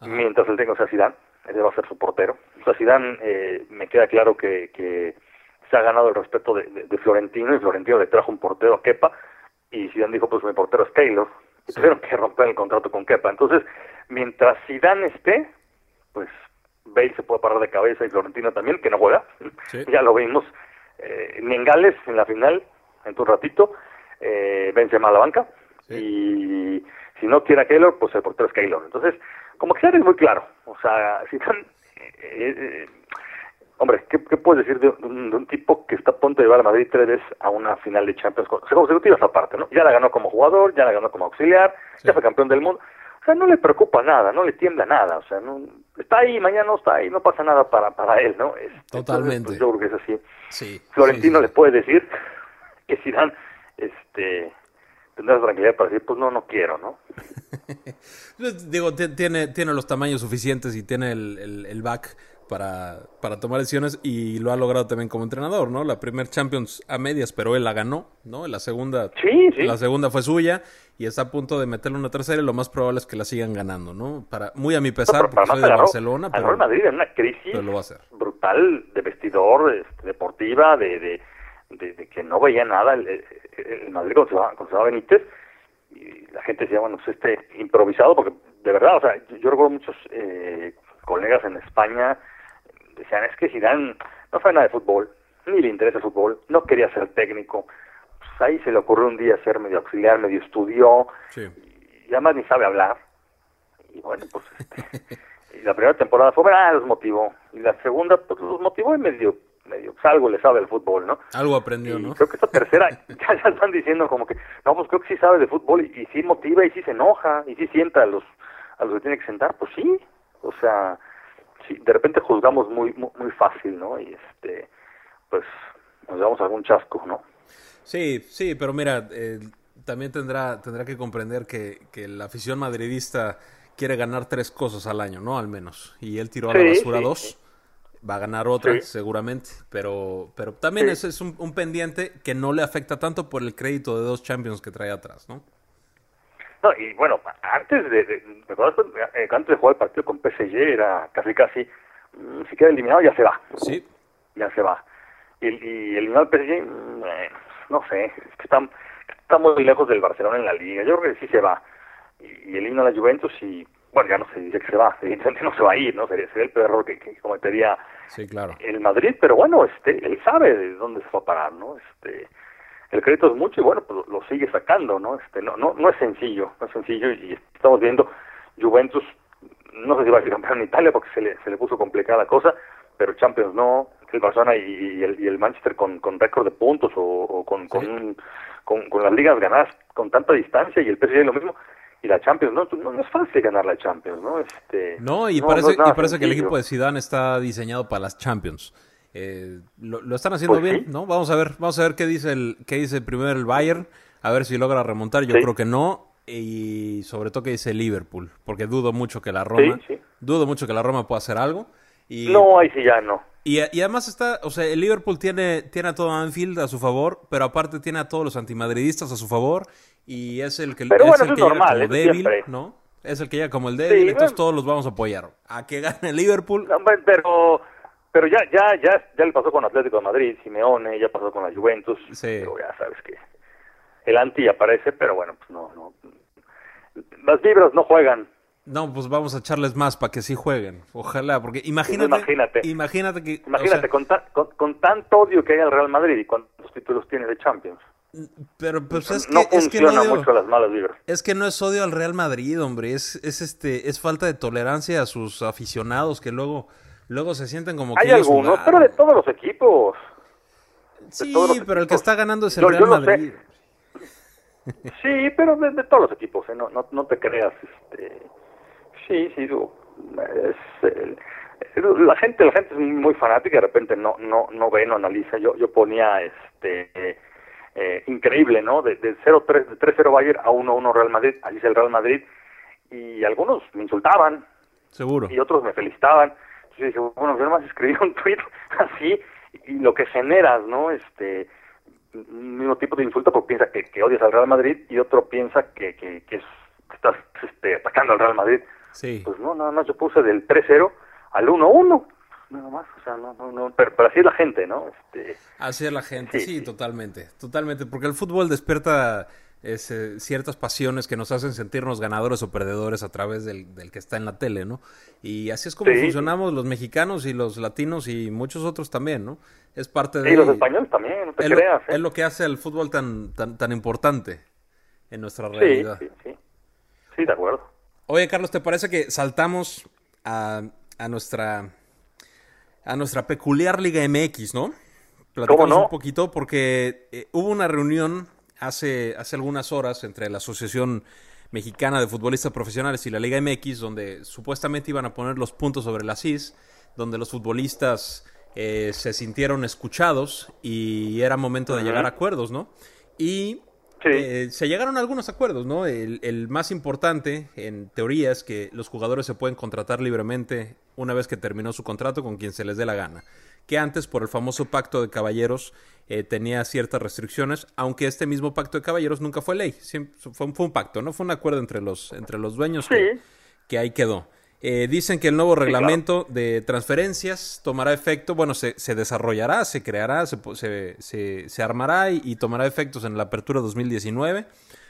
mientras el técnico sea Zidane, ese va a ser su portero. O sea, Zidane eh, me queda claro que, que se ha ganado el respeto de, de, Florentino y Florentino le trajo un portero a Kepa y Zidane dijo, pues mi portero es Keylor. Y tuvieron que romper el contrato con Kepa. Entonces, mientras Zidane esté, pues Bale se puede parar de cabeza y Florentino también, que no juega. ya lo vimos. Eh, ni en Gales, en la final, en tu ratito, eh, vence a la banca. Y si no quiere a Keylor, pues el portero es Keylor. Entonces, como que es muy claro. O sea, si están... Eh, eh, hombre, ¿qué, ¿qué, puedes decir de un, tipo que está a punto de llevar a Madrid tres veces a una final de Champions consecutivas aparte, ¿no? Ya la ganó como jugador, ya la ganó como auxiliar, ya fue campeón del mundo. O sea, no le preocupa nada, no le tiembla nada. O sea, no, está ahí, mañana no está ahí, no pasa nada para, para él, ¿no? Es, este, Totalmente. Pues, yo creo que es así. Sí, Florentino le puede decir que si dan, tendrás tranquilidad para decir, pues no, no quiero, ¿no? Digo, tiene, tiene los tamaños suficientes y tiene el, el, back para, para tomar decisiones y lo ha logrado también como entrenador, ¿no? La primer Champions a medias, pero él la ganó, ¿no? La segunda, sí, sí. La segunda fue suya y está a punto de meterle una tercera y lo más probable es que la sigan ganando, ¿no? Para, muy a mi pesar, porque soy de Barcelona, pero, Madrid en una crisis brutal de vestidor, este, deportiva, de, de, de, que no veía nada. El, el Madrid cuando se, va, Benítez y la gente decía, bueno, pues este improvisado, porque de verdad, o sea, yo recuerdo muchos eh, colegas en España decían, es que Zidane no fue nada de fútbol, ni le interesa el fútbol, no quería ser técnico, pues ahí se le ocurrió un día ser medio auxiliar, medio estudió, y además ni sabe hablar, y bueno, pues este, y la primera temporada fue, ah, los motivó, y la segunda, pues los motivó y medio medio, pues algo le sabe el fútbol, ¿no? Algo aprendió, ¿no? Creo que esta tercera, ya, ya están diciendo como que, no, pues creo que sí sabe de fútbol y, y sí motiva y sí se enoja y sí sienta a los, a los que tiene que sentar, pues sí, o sea, sí, de repente juzgamos muy, muy, muy fácil, ¿no? Y este, pues nos damos algún chasco, ¿no? Sí, sí, pero mira, eh, también tendrá, tendrá que comprender que, que la afición madridista quiere ganar tres cosas al año, ¿no? Al menos. Y él tiró a la basura sí, dos. sí. Va a ganar otra, Sí. seguramente. Pero, pero también Sí. ese es un, un pendiente que no le afecta tanto por el crédito de dos Champions que trae atrás, ¿no? No, y bueno, antes de, de, ¿me acuerdas? Eh, antes de jugar el partido con PSG era casi casi, mm, si queda eliminado ya se va, Sí, ya se va. Y, y eliminar al PSG, mm, eh, no sé, es que está, está muy lejos del Barcelona en la liga, yo creo que sí se va. Y, y elimina a la Juventus y, bueno, ya no se dice que se va, evidentemente no se va a ir, ¿no? Sería, sería el peor error que, que cometería sí, claro. el Madrid, pero bueno, este, él sabe de dónde se va a parar, ¿no? Este, el crédito es mucho y bueno, pues lo, sigue sacando, ¿no? Este, no, no, no es sencillo, no es sencillo y estamos viendo Juventus, no sé si va a ser campeón en Italia porque se le, se le puso complicada la cosa, pero Champions no, el Barcelona y, el, y el Manchester con, con récord de puntos o, o con, con, Sí. con, con las ligas ganadas con tanta distancia y el PSG lo mismo. Y la Champions, no, no, no es fácil ganar la Champions, ¿no? Este, No, y no parece, y parece que el equipo de Zidane está diseñado para las Champions. Eh, lo, lo están haciendo Pues bien, sí. ¿no? Vamos a ver, vamos a ver qué dice el, qué dice primero el Bayern, a ver si logra remontar. Yo Sí. creo que no, y sobre todo qué dice Liverpool, porque dudo mucho que la Roma, sí. dudo mucho que la Roma pueda hacer algo. Y, No, ahí sí ya no. y, y además está, o sea, el Liverpool tiene, tiene a todo Anfield a su favor, pero aparte tiene a todos los antimadridistas a su favor, y es el que, Pero es bueno, el que es llega normal, como eso débil, siempre. ¿no? Es el que llega como el débil, Sí, entonces bueno. todos los vamos a apoyar. A que gane el Liverpool, No, pero pero ya ya ya ya le pasó con Atlético de Madrid, Simeone, ya pasó con la Juventus, Sí. pero ya sabes que el anti aparece, pero bueno, pues no no las vibras no juegan. no, pues vamos a echarles más para que sí jueguen. Ojalá, porque imagínate, imagínate. imagínate que, o Imagínate sea, con, ta- con con tanto odio que hay al Real Madrid y cuántos títulos tiene de Champions. Pero pues es que, no es que no funciona odio- mucho las malas vibras. Es que no es odio al Real Madrid, hombre, es, es este, es falta de tolerancia a sus aficionados que luego, luego se sienten como que Hay algunos, pero de todos los equipos. Sí, los pero el que está ganando es el Yo- Real yo lo sé. Madrid. Sí, pero de, de todos los equipos, ¿eh? no, no, no te creas. Este, sí, sí, digo, es, el- la gente, la gente es muy fanática, de repente no, no, no ve, no analiza. Yo, yo ponía, este, eh, increíble, ¿no? De, de 0-3, de 3-0 Bayern a 1-1 Real Madrid, así es el Real Madrid, y algunos me insultaban Seguro. y otros me felicitaban. Entonces dije, bueno, yo nomás escribí un tweet así y lo que generas, ¿no? Este, mismo tipo de insulto porque piensa que, que odias al Real Madrid y otro piensa que, que, que, es- que estás este, atacando al Real Madrid. Sí. Pues no, nada más yo puse del 3-0 al 1-1, nada más, o sea, no, no, no, pero, pero así es la gente, ¿no? Este, Así es la gente, sí, Sí, sí. totalmente, totalmente, porque el fútbol despierta ese- ciertas pasiones que nos hacen sentirnos ganadores o perdedores a través del, del que está en la tele, ¿no? Y así es como Sí. funcionamos los mexicanos y los latinos y muchos otros también, ¿no? Es parte de... y los españoles también, no te es, lo, creas. ¿eh? es lo que hace el fútbol tan, tan, tan importante en nuestra Sí, realidad. sí, sí. Sí, de acuerdo. Oye, Carlos, ¿te parece que saltamos a, a nuestra a nuestra peculiar Liga MX, ¿no? Platicamos no? un poquito porque eh, hubo una reunión hace, hace algunas horas entre la Asociación Mexicana de Futbolistas Profesionales y la Liga MX, donde supuestamente iban a poner los puntos sobre las is, donde los futbolistas eh, se sintieron escuchados y era momento de llegar a acuerdos, ¿no? Y Sí. eh, se llegaron a algunos acuerdos, ¿no? El, el más importante, en teoría, es que los jugadores se pueden contratar libremente una vez que terminó su contrato con quien se les dé la gana. Que antes, por el famoso pacto de caballeros, eh, tenía ciertas restricciones, aunque este mismo pacto de caballeros nunca fue ley. Siempre, fue, un- fue un pacto, ¿no? Fue un acuerdo entre los, entre los dueños que, que ahí quedó. Eh, dicen que el nuevo claro. reglamento de transferencias tomará efecto, bueno, se, se desarrollará, se creará, se, se, se- armará y, y tomará efectos en la apertura 2019.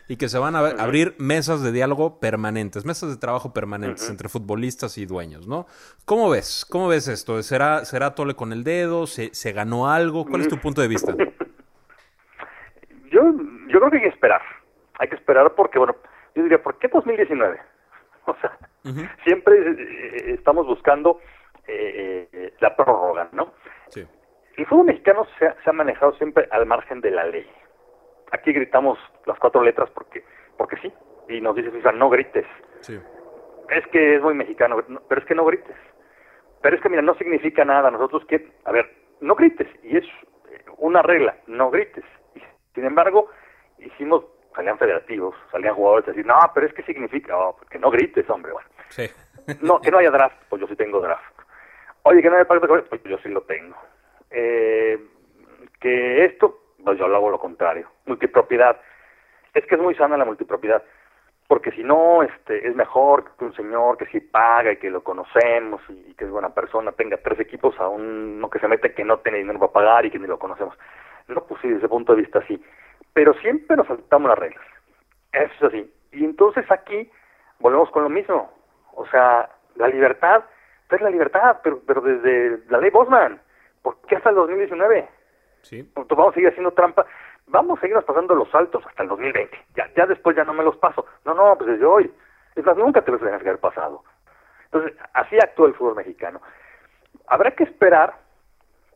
y que se van a abrir mesas de diálogo permanentes, mesas de trabajo permanentes entre futbolistas y dueños, ¿no? ¿Cómo ves? ¿Cómo ves esto? ¿Será, será tole con el dedo? ¿Se, ¿Se ganó algo? ¿Cuál es tu punto de vista? Yo, yo creo que hay que esperar. Hay que esperar porque, bueno, yo diría, ¿por qué 2019? O sea, siempre eh, estamos buscando eh, eh, la prórroga, ¿no? Sí. El fútbol mexicano se ha, manejado siempre al margen de la ley. Aquí gritamos las cuatro letras porque porque sí, y nos dice FIFA, no grites. Sí. Es que es muy mexicano, pero es que no grites. Pero es que, mira, no significa nada. Nosotros que, a ver, no grites, y es una regla, no grites. sin embargo, hicimos, salían federativos, salían jugadores a decir, no, pero es que significa, oh, que no grites, hombre, bueno. No, que no haya draft, pues yo sí tengo draft. Oye, que no haya pacto de pues yo sí lo tengo. Eh, que esto, pues yo lo hago lo contrario. Multipropiedad. Es que es muy sana la multipropiedad. Porque si no, este, es mejor que un señor que sí paga y que lo conocemos y, que es buena persona tenga tres equipos a uno que se mete que no tiene dinero para pagar y que ni lo conocemos. No, pues sí, desde ese punto de vista sí. Pero siempre nos saltamos las reglas. Eso es así. Y entonces aquí volvemos con lo mismo. O sea, la libertad es la libertad, pero, pero desde la ley Bosman. ¿Por qué hasta el 2019? Sí. Entonces vamos a seguir haciendo trampa. Vamos a seguirnos pasando los saltos hasta el 2020. Ya, ya después ya no me los paso. No, no, pues desde hoy. Es más, nunca te los que haber pasado. Entonces, así actúa el fútbol mexicano. Habrá que esperar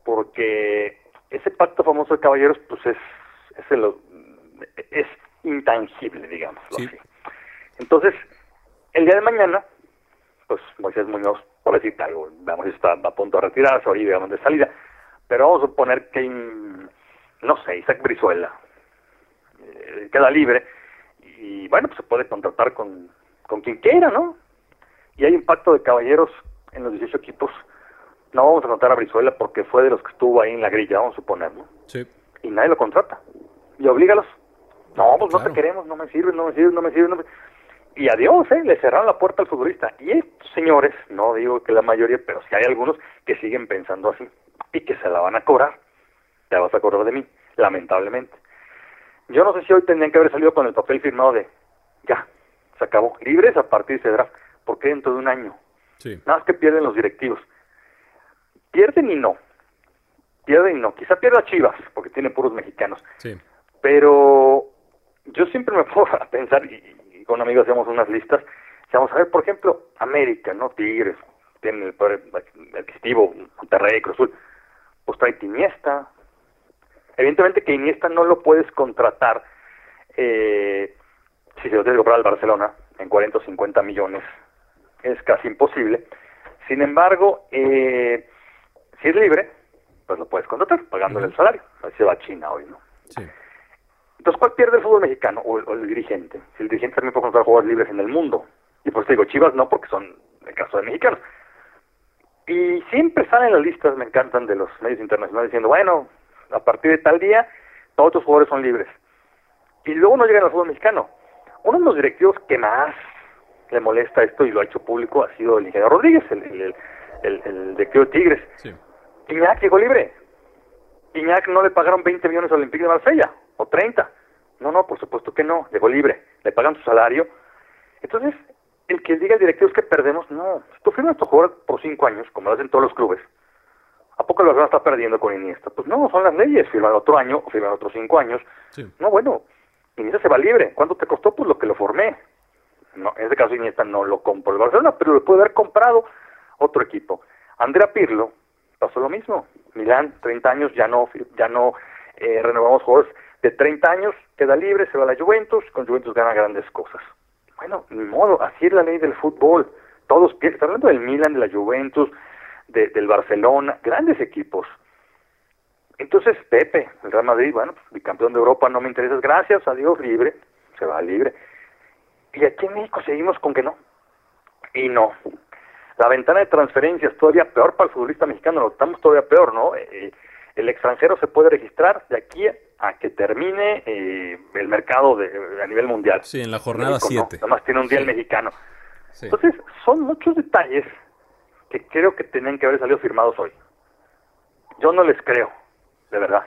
porque ese pacto famoso de caballeros, pues es, es, el, es intangible, digamos. Sí. Entonces, el día de mañana, pues Moisés Muñoz por decirte algo, vamos, está a punto de retirarse o digamos de salida, pero vamos a suponer que, no sé, Isaac Brizuela eh, queda libre y bueno, pues se puede contratar con, con quien quiera, ¿no? Y hay un pacto de caballeros en los 18 equipos. No vamos a contratar a Brizuela porque fue de los que estuvo ahí en la grilla, vamos a suponerlo. Sí. Y nadie lo contrata. Y oblígalos. No, pues no te queremos, no me sirve, no me sirve, no me sirve. No me y adiós, ¿eh? le cerraron la puerta al futbolista. Y estos señores, no digo que la mayoría, pero sí hay algunos que siguen pensando así y que se la van a cobrar. Te vas a cobrar de mí, lamentablemente. Yo no sé si hoy tendrían que haber salido con el papel firmado de ya, se acabó, libres a partir de ese draft. ¿Por qué dentro de un año? Sí. Nada más que pierden los directivos. Pierden y no. Pierden y no. Quizá pierda Chivas, porque tiene puros mexicanos. Sí. Pero yo siempre me puedo pensar, y, con amigos hacemos unas listas, vamos a ver, por ejemplo, América, ¿no? Tigres, tiene el poder adquisitivo, Monterrey, Cruz Azul, pues trae Iniesta. Evidentemente que Iniesta no lo puedes contratar eh, si se lo tienes que comprar al Barcelona en 40 o 50 millones. Es casi imposible. Sin embargo, eh, si es libre, pues lo puedes contratar pagándole el salario. Así se va a China hoy, ¿no? Sí. Entonces, ¿cuál pierde el fútbol mexicano o el, dirigente? Si el dirigente también puede encontrar jugadores libres en el mundo. Y por eso digo, Chivas no, porque son el caso de mexicanos. Y siempre salen las listas, me encantan, de los medios internacionales diciendo, bueno, a partir de tal día, todos los jugadores son libres. Y luego no llegan al fútbol mexicano. Uno de los directivos que más le molesta esto, y lo ha hecho público, ha sido el ingeniero Rodríguez, el, el, el, el directivo de Tigres. Sí. Iñak llegó libre. Iñak no le pagaron 20 millones al Olympique de Marsella o 30. No, no, por supuesto que no, llegó libre, le pagan su salario. Entonces, el que diga el directivo es que perdemos, no. Si tú firmas tu jugador por cinco años, como lo hacen todos los clubes, ¿a poco lo van a estar perdiendo con Iniesta? Pues no, son las leyes, firman otro año o firman otros cinco años. No, bueno, Iniesta se va libre. ¿Cuánto te costó? Pues lo que lo formé. No, en este caso Iniesta no lo compró el Barcelona, pero lo puede haber comprado otro equipo. Andrea Pirlo pasó lo mismo. Milán, 30 años, ya no, ya no eh, renovamos jugadores de 30 años, queda libre, se va a la Juventus, con Juventus gana grandes cosas. Bueno, ni modo, así es la ley del fútbol. Todos pierden, hablando del Milan, de la Juventus, del Barcelona, grandes equipos. Entonces, Pepe, el Real Madrid, bueno, pues, bicampeón de Europa, no me interesas, gracias, adiós, libre, se va libre. Y aquí en México seguimos con que no. Y no. La ventana de transferencias todavía peor para el futbolista mexicano, lo estamos todavía peor, ¿no? Eh, el extranjero se puede registrar de aquí a que termine eh, el mercado de, a nivel mundial. Sí, en la jornada 7. No, tiene un día el mexicano. Entonces, son muchos detalles que creo que tenían que haber salido firmados hoy. Yo no les creo, de verdad,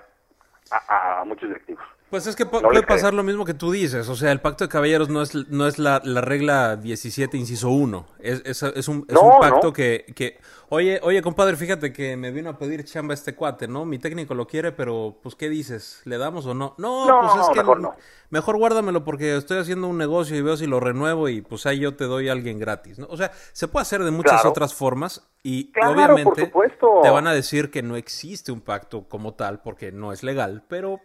a, muchos directivos. Pues es que puede pasar lo mismo que tú dices. O sea, el pacto de caballeros no es, no es la, regla 17, inciso 1. Es, es, es un, es un pacto que, que, Oye, oye, compadre, fíjate que me vino a pedir chamba este cuate, ¿no? Mi técnico lo quiere, pero, pues, ¿qué dices? ¿Le damos o no? No, pues es que... Mejor, mejor guardamelo porque estoy haciendo un negocio y veo si lo renuevo y, pues, ahí yo te doy a alguien gratis, ¿no? O sea, se puede hacer de muchas otras formas y, obviamente, te van a decir que no existe un pacto como tal porque no es legal, pero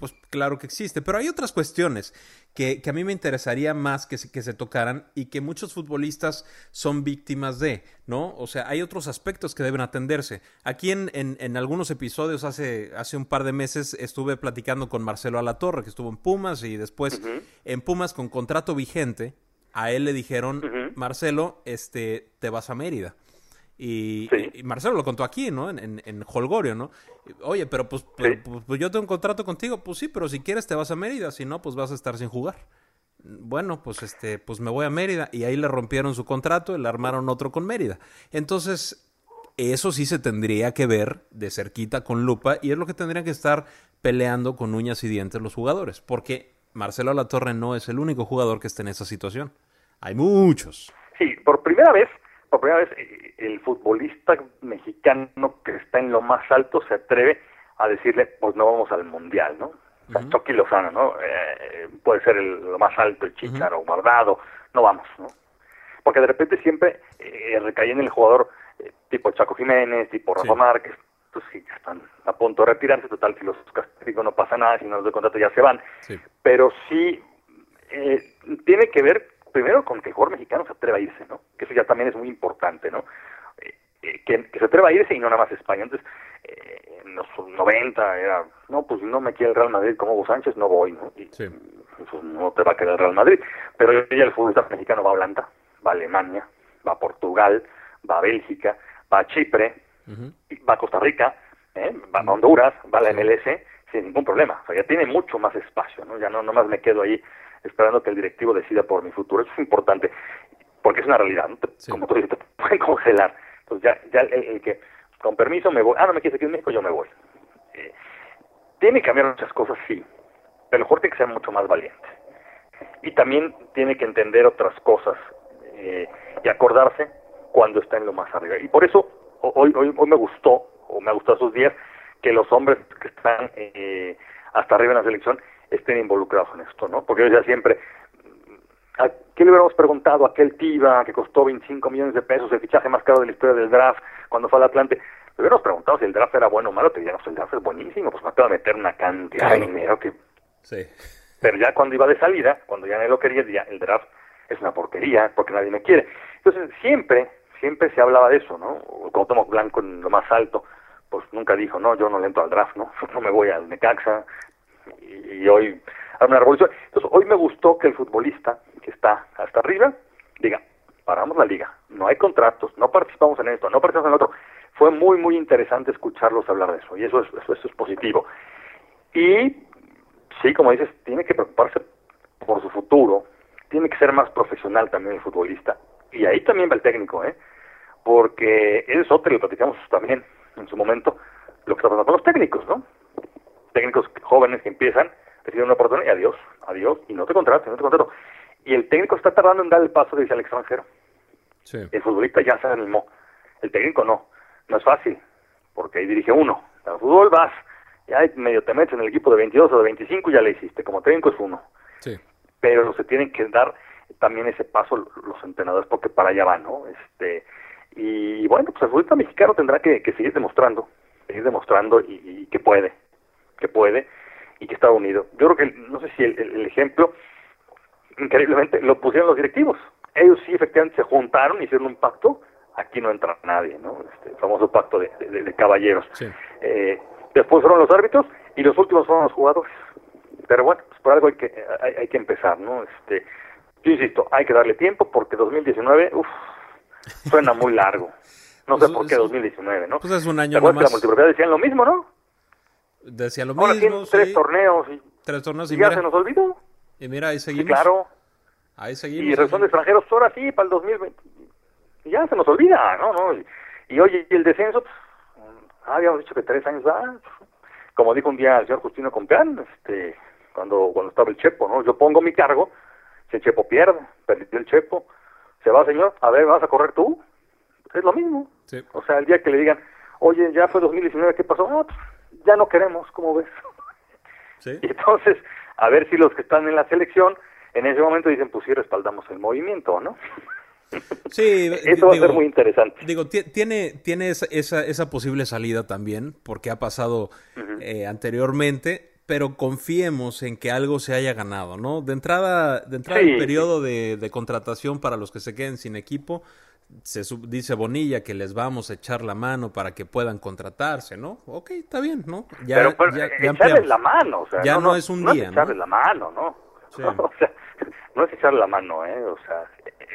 pues claro que existe, pero hay otras cuestiones que, a mí me interesaría más que se, que se tocaran y que muchos futbolistas son víctimas de, ¿no? O sea, hay otros aspectos que deben atenderse. Aquí en, en, algunos episodios hace, hace un par de meses estuve platicando con Marcelo Alatorre, que estuvo en Pumas y después en Pumas con contrato vigente, a él le dijeron, Marcelo, este, te vas a Mérida. Y, Marcelo lo contó aquí, ¿no? En, en, Holgorio, ¿no? Oye, pero pues, pues, pues, yo tengo un contrato contigo, pues sí, pero si quieres te vas a Mérida, si no, pues vas a estar sin jugar. Bueno, pues este, pues me voy a Mérida y ahí le rompieron su contrato y le armaron otro con Mérida. Entonces, eso sí se tendría que ver de cerquita con lupa y es lo que tendrían que estar peleando con uñas y dientes los jugadores, porque Marcelo Latorre no es el único jugador que esté en esa situación. Hay muchos. Sí, por primera vez por primera vez eh, el futbolista mexicano que está en lo más alto se atreve a decirle, pues no vamos al mundial, ¿no? O sea, Chucky Lozano, ¿no? Eh, puede ser el, lo más alto, el Chicharo, uh Guardado, no vamos, ¿no? Porque de repente siempre eh, recae en el jugador eh, tipo Chaco Jiménez, tipo Rafa Márquez, pues sí, ya están a punto de retirarse, total, si los castigo no pasa nada, si no los de contrato ya se van. Pero sí, tiene que ver primero con que el jugador mexicano se atreva a irse, ¿no? Que eso ya también es muy importante, ¿no? Eh, eh, que, se atreva a irse y no nada más España. Entonces, eh, en los 90 era, no, pues no me quiere el Real Madrid como Hugo Sánchez, no voy, ¿no? Y, pues, no te va a querer el Real Madrid. Pero ya el futbolista mexicano va a Holanda, va a Alemania, va a Portugal, va a Bélgica, va a Chipre, va a Costa Rica, va a Honduras, va a la MLS, sin ningún problema. O sea, ya tiene mucho más espacio, ¿no? Ya no nomás me quedo ahí esperando que el directivo decida por mi futuro. Eso es importante, porque es una realidad, ¿no? como tú dices, te pueden congelar. Entonces ya, ya el, que, con permiso, me voy, ah, no me quieres aquí en México, yo me voy. Eh, tiene que cambiar muchas cosas, sí, pero mejor tiene que ser mucho más valiente. Y también tiene que entender otras cosas eh, y acordarse cuando está en lo más arriba. Y por eso hoy, hoy, hoy me gustó, o me ha gustado esos días, que los hombres que están eh, hasta arriba en la selección estén involucrados en esto, ¿no? Porque yo decía siempre, ¿a qué le hubiéramos preguntado a aquel Tiva que costó 25 millones de pesos, el fichaje más caro de la historia del draft, cuando fue al Atlante? Le hubiéramos preguntado si el draft era bueno o malo, te diríamos, el draft es buenísimo, pues me acaba de meter una cantidad de dinero que... Sí. Pero ya cuando iba de salida, cuando ya nadie lo quería, ya el draft es una porquería, porque nadie me quiere. Entonces, siempre, siempre se hablaba de eso, ¿no? Cuando tomo Blanco en lo más alto, pues nunca dijo, no, yo no le entro al draft, ¿no? No me voy al Necaxa, y, hoy hay una revolución. Entonces, hoy me gustó que el futbolista que está hasta arriba diga, paramos la liga, no hay contratos, no participamos en esto, no participamos en otro. Fue muy, muy interesante escucharlos hablar de eso, y eso es, eso, es positivo. Y sí, como dices, tiene que preocuparse por su futuro, tiene que ser más profesional también el futbolista, y ahí también va el técnico, ¿eh? Porque es otro, lo platicamos también en su momento, lo que está pasando con los técnicos, ¿no? técnicos jóvenes que empiezan, reciben una oportunidad y adiós, adiós, y no te contrato, no te contrato. Y el técnico está tardando en dar el paso de irse al extranjero. El futbolista ya se animó. El técnico no. No es fácil, porque ahí dirige uno. Al fútbol vas, ya medio te metes en el equipo de 22 o de 25 y ya le hiciste. Como técnico es uno. Sí. Pero se tienen que dar también ese paso los entrenadores porque para allá van, ¿no? Este, y bueno, pues el futbolista mexicano tendrá que, seguir demostrando, seguir demostrando y que puede que puede y que está unido. Yo creo que, no sé si el, ejemplo, increíblemente, lo pusieron los directivos. Ellos sí efectivamente se juntaron, hicieron un pacto, aquí no entra nadie, ¿no? Este famoso pacto de, de, caballeros. Eh, después fueron los árbitros y los últimos fueron los jugadores. Pero bueno, pues por algo hay que, hay, que empezar, ¿no? Este, yo insisto, hay que darle tiempo porque 2019, uff, suena muy largo. No sé pues por qué 2019, ¿no? Pues es un año ¿Te que la multipropiedad decían lo mismo, ¿no? Decía lo mismo. tres torneos. Y, tres torneos y, ya se nos olvidó. Y mira, ahí seguimos. claro. Ahí seguimos. Y razón de extranjeros, ahora sí, para el 2020. Y ya se nos olvida, ¿no? ¿no? Y, y oye, y el descenso, pues, habíamos dicho que tres años va. Como dijo un día el señor Justino Compeán, este, cuando, cuando estaba el Chepo, ¿no? Yo pongo mi cargo, si el Chepo pierde, perdió el Chepo, se va, señor, a ver, ¿vas a correr tú? Es lo mismo. O sea, el día que le digan, oye, ya fue 2019, ¿qué pasó? No, pues, ya no queremos, ¿cómo ves? ¿Sí? Y entonces, a ver si los que están en la selección en ese momento dicen, pues sí, respaldamos el movimiento, ¿no? Sí, eso va a ser muy interesante. Digo, tiene, tiene esa, esa, posible salida también, porque ha pasado eh, anteriormente, pero confiemos en que algo se haya ganado, ¿no? De entrada, de entrada el periodo de, de, contratación para los que se queden sin equipo, se dice Bonilla que les vamos a echar la mano para que puedan contratarse, ¿no? Ok, está bien, ¿no? Ya, pero, pues, ya, echarles la mano, o sea, ya no, es un día, es echarles la mano, ¿no? o sea, no es echarle la mano, ¿eh? O sea,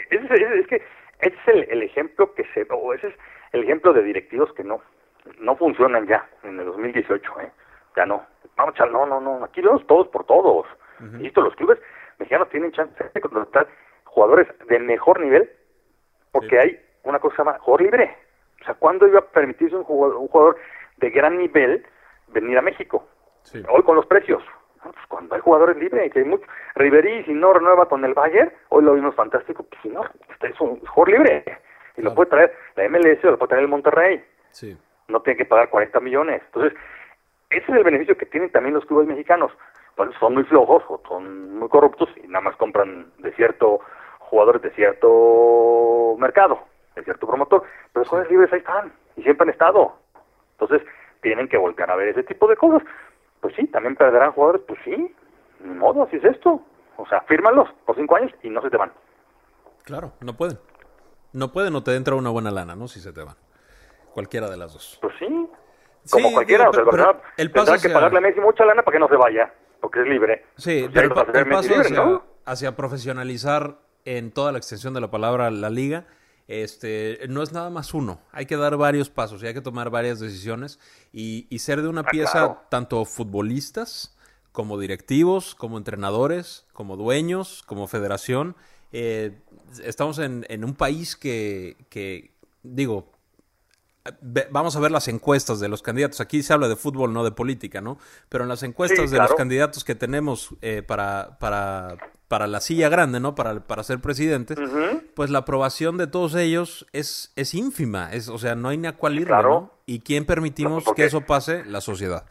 es, es, que ese es el, ejemplo que se, o ese es el ejemplo de directivos que no, no funcionan ya en el 2018, ¿eh? Ya no. Vamos a echar, no, no, no, aquí vemos todos por todos. Y esto, los clubes mexicanos tienen chance de contratar jugadores de mejor nivel porque hay una cosa más, jugador libre. O sea, ¿cuándo iba a permitirse un jugador, un jugador de gran nivel venir a México? Hoy con los precios. Pues cuando hay jugadores libres, que hay mucho. Riverí, si no renueva con el Bayern, hoy lo vimos fantástico, pues si no, este es un jugador libre. Y lo puede traer la MLS o lo puede traer el Monterrey. Sí. No tiene que pagar 40 millones. Entonces, ese es el beneficio que tienen también los clubes mexicanos. Bueno, son muy flojos o son muy corruptos y nada más compran de cierto jugadores de cierto mercado, de cierto promotor, pero los jugadores libres ahí están y siempre han estado. Entonces, tienen que volver a ver ese tipo de cosas. Pues sí, también perderán jugadores, pues sí, ni modo, así es esto. O sea, fírmalos por cinco años y no se te van. Claro, no pueden. No pueden o te entra una buena lana, ¿no? Si se te van. Cualquiera de las dos. Pues sí. Como cualquiera, o sea, el paso que pagarle a Messi mucha lana para que no se vaya, porque es libre. Sí, pues pero el, paso hacia profesionalizar en toda la extensión de la palabra la liga, este, no es nada más uno. Hay que dar varios pasos y hay que tomar varias decisiones y, ser de una ah, pieza tanto futbolistas como directivos, como entrenadores, como dueños, como federación. Eh, estamos en, un país que, que, digo, vamos a ver las encuestas de los candidatos. Aquí se habla de fútbol, no de política, ¿no? Pero en las encuestas de los candidatos que tenemos eh, para, para, para la silla grande, ¿no? Para, para ser presidente, pues la aprobación de todos ellos es, es ínfima. Es, o sea, no hay ni a cuál ¿no? ¿Y quién permitimos que eso pase? La sociedad.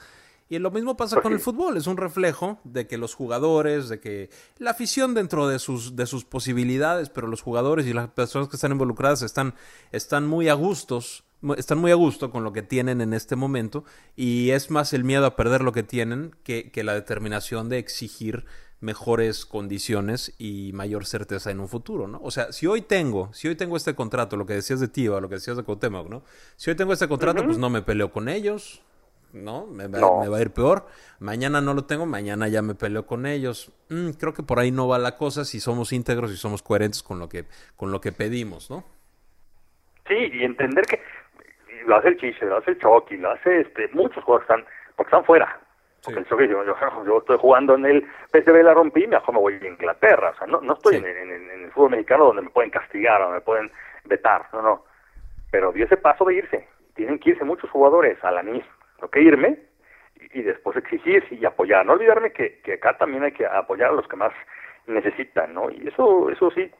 Y lo mismo pasa con el fútbol, es un reflejo de que los jugadores, de que la afición dentro de sus, de sus posibilidades, pero los jugadores y las personas que están involucradas están, están muy a gustos, están muy a gusto con lo que tienen en este momento, y es más el miedo a perder lo que tienen que, que la determinación de exigir mejores condiciones y mayor certeza en un futuro, ¿no? O sea, si hoy tengo, si hoy tengo este contrato, lo que decías de Tiva, lo que decías de Cuauhtémoc, ¿no? Si hoy tengo este contrato, pues no me peleo con ellos, ¿no? Me va, a ir peor. Mañana no lo tengo, mañana ya me peleo con ellos. Mm, creo que por ahí no va la cosa si somos íntegros y somos coherentes con lo que con lo que pedimos, ¿no? Sí, y entender que lo hace el Chiche, lo hace el Chucky, lo hace este, muchos jugadores están, porque están fuera, porque yo, yo, estoy jugando en el PSV, la rompí, mejor me voy a Inglaterra. O sea, no, no estoy en, el fútbol mexicano donde me pueden castigar o me pueden vetar, no, no. Pero di ese paso de irse. Tienen que irse muchos jugadores a la NIS. Tengo que irme y, después exigir y apoyar. No olvidarme que, que acá también hay que apoyar a los que más necesitan, ¿no? Y eso, eso sí,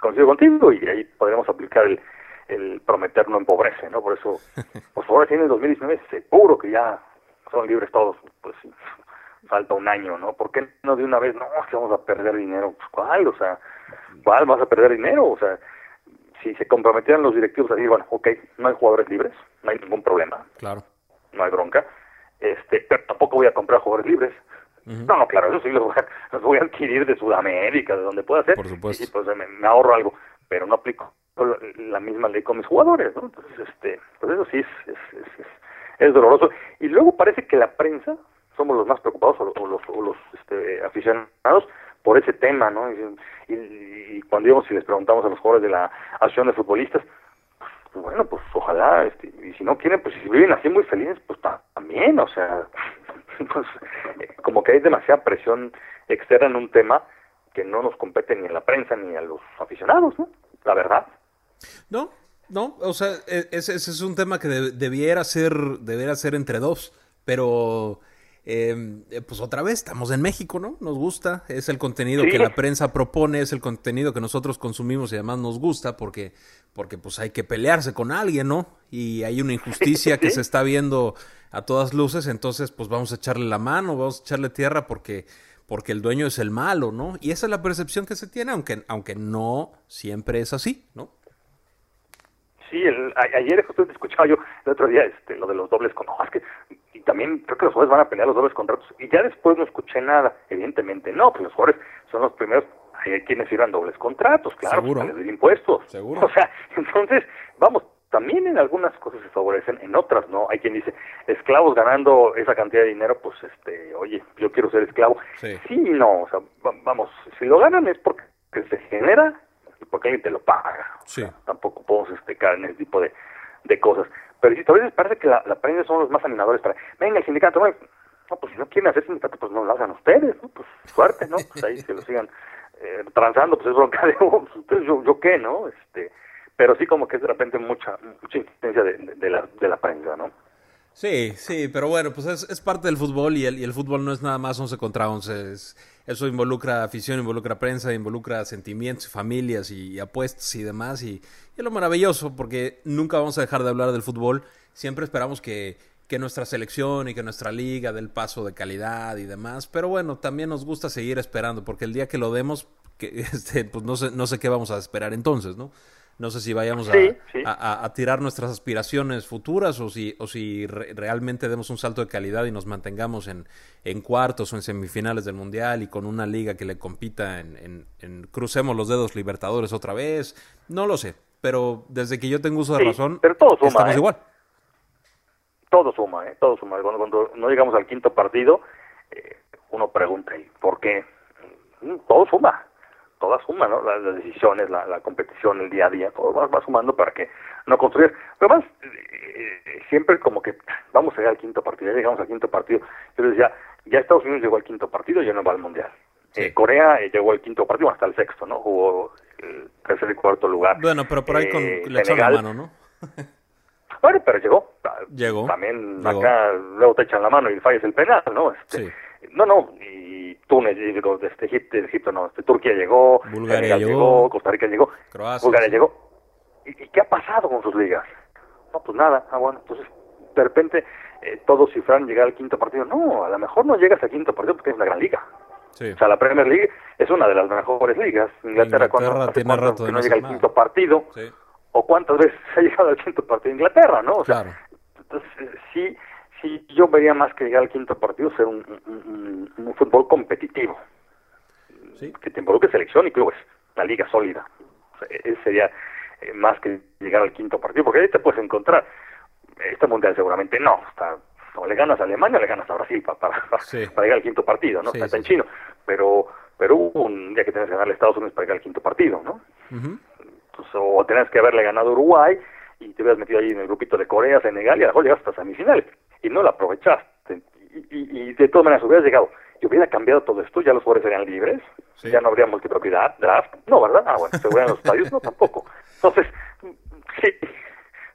coincido contigo y ahí podremos aplicar el, el prometer no empobrece, ¿no? Por eso, por favor, si en el 2019 seguro que ya son libres todos, pues falta un año, ¿no? ¿Por qué no de una vez, no, que vamos a perder dinero? Pues ¿cuál? O sea, ¿cuál vas a perder dinero? O sea, si se comprometieran los directivos a decir, bueno, ok, no hay jugadores libres, no hay ningún problema. Claro. No hay bronca. Este, pero tampoco voy a comprar jugadores libres. No, no, claro, eso sí los voy, a, adquirir de Sudamérica, de donde pueda ser. Por supuesto. Y pues me, ahorro algo, pero no aplico la misma ley con mis jugadores, ¿no? Entonces, este, pues eso sí es, es es doloroso. Y luego parece que la prensa somos los más preocupados o, los, los este, aficionados por ese tema, ¿no? Y, cuando íbamos y les preguntamos a los jugadores de la acción de futbolistas, pues bueno, pues ojalá, este, y si no quieren, pues si viven así muy felices, pues también, o sea, pues como que hay demasiada presión externa en un tema que no nos compete ni a la prensa ni a los aficionados, ¿no? La verdad. No, no, o sea, e, ese, es un tema que debiera ser, debiera ser entre dos, pero Em, eh, pues otra vez, estamos en México, ¿no? Nos gusta, es el contenido que la prensa propone, es el contenido que nosotros consumimos y además nos gusta porque, porque pues hay que pelearse con alguien, ¿no? Y hay una injusticia que se está viendo a todas luces, entonces pues vamos a echarle la mano, vamos a echarle tierra porque, porque el dueño es el malo, ¿no? Y esa es la percepción que se tiene, aunque, aunque no siempre es así, ¿no? Sí, el, ayer justo escuchaba yo el otro día este, lo de los dobles con no, que y también creo que los jugadores van a pelear los dobles contratos y ya después no escuché nada, evidentemente no, pues los jugadores son los primeros hay quienes firman dobles contratos, claro, Seguro. les impuestos. Seguro. O sea, entonces, vamos, también en algunas cosas se favorecen, en otras no. Hay quien dice, esclavos ganando esa cantidad de dinero, pues, este, oye, yo quiero ser esclavo. Sí, sí no, o sea, vamos, si lo ganan es porque se genera porque alguien te lo paga. Sí. tampoco podemos este, caer en ese tipo de, de cosas. Pero si a veces parece que la, la prensa son los más animadores para, venga, el sindicato, no, pues si no quieren hacer sindicato, pues no lo hagan ustedes, ¿no? Pues suerte, ¿no? Pues ahí se lo sigan eh, transando, pues es bronca de pues, ustedes, yo, yo qué, ¿no? Este, pero sí como que es de repente mucha, mucha insistencia de, de, la, de la prensa, ¿no? Sí, sí, pero bueno, pues es, es parte del fútbol y el, y el fútbol no es nada más 11 contra 11. Es, eso involucra afición, involucra prensa, involucra sentimientos, familias y, apuestas y demás. Y, es lo maravilloso porque nunca vamos a dejar de hablar del fútbol. Siempre esperamos que, que nuestra selección y que nuestra liga dé el paso de calidad y demás. Pero bueno, también nos gusta seguir esperando porque el día que lo demos, que, este, pues no sé, no sé qué vamos a esperar entonces, ¿no? No sé si vayamos a, A, tirar nuestras aspiraciones futuras o si, o si realmente demos un salto de calidad y nos mantengamos en, en, cuartos o en semifinales del Mundial y con una liga que le compita en, en, crucemos los dedos Libertadores otra vez. No lo sé, pero desde que yo tengo uso de razón, pero todo suma, estamos ¿eh? igual. Todo suma, ¿eh? todo suma. Cuando, no llegamos al quinto partido, eh, uno pregunta, ¿y por qué? Mm, todo suma todas suman, ¿no? Las, decisiones, la, la, competición, el día a día, todo va, sumando para que no construir. Pero más, eh, siempre como que vamos a llegar al quinto partido, ya llegamos al quinto partido. Yo decía, ya Estados Unidos llegó al quinto partido, ya no va al mundial. Eh, Corea eh, llegó al quinto partido hasta el sexto, ¿no? Jugó el tercer y cuarto lugar. Bueno, pero por ahí con, le echó la mano, ¿no? bueno, pero llegó. Llegó. También acá luego te echan la mano y falles el penal, ¿no? Este, sí. No, no, y Túnez, digo, este, Egipto, Egipto no, este, Turquía llegó, Bulgaria llegó, Costa Rica llegó, Croacia, Bulgaria llegó. ¿Y, qué ha pasado con sus ligas? No, pues nada, ah, bueno, entonces de repente eh, todos cifran llegar al quinto partido. No, a lo mejor no llegas al quinto partido porque es una gran liga. Sí. O sea, la Premier League es una de las mejores ligas. Inglaterra, Inglaterra tiene rato que no llega al quinto partido. Sí. ¿O cuántas veces ha llegado al quinto partido Inglaterra, no? O sea, claro. Entonces, sí, sí, yo vería más que llegar al quinto partido ser un, un, un, fútbol competitivo. ¿Sí? Que te involucre selección y clubes, la liga sólida. O sea, ese sería eh, más que llegar al quinto partido, porque ahí te puedes encontrar. Este mundial seguramente no, está, o le ganas a Alemania o le ganas a Brasil para, para, sí. para llegar al quinto partido, ¿no? Sí, está en chino, pero, pero un día que tenías que ganarle a Estados Unidos para llegar al quinto partido, ¿no? Uh -huh. Entonces, o tenías que haberle ganado a Uruguay y te hubieras metido ahí en el grupito de Corea, Senegal y a lo mejor llegaste hasta semifinales y no la aprovechaste. Y, y, y, de todas maneras hubieras llegado y hubiera cambiado todo esto, ya los jugadores serían libres, sí. ya no habría multipropiedad, draft, no, ¿verdad? Ah, bueno, seguridad en los estadios, no, tampoco. Entonces, si,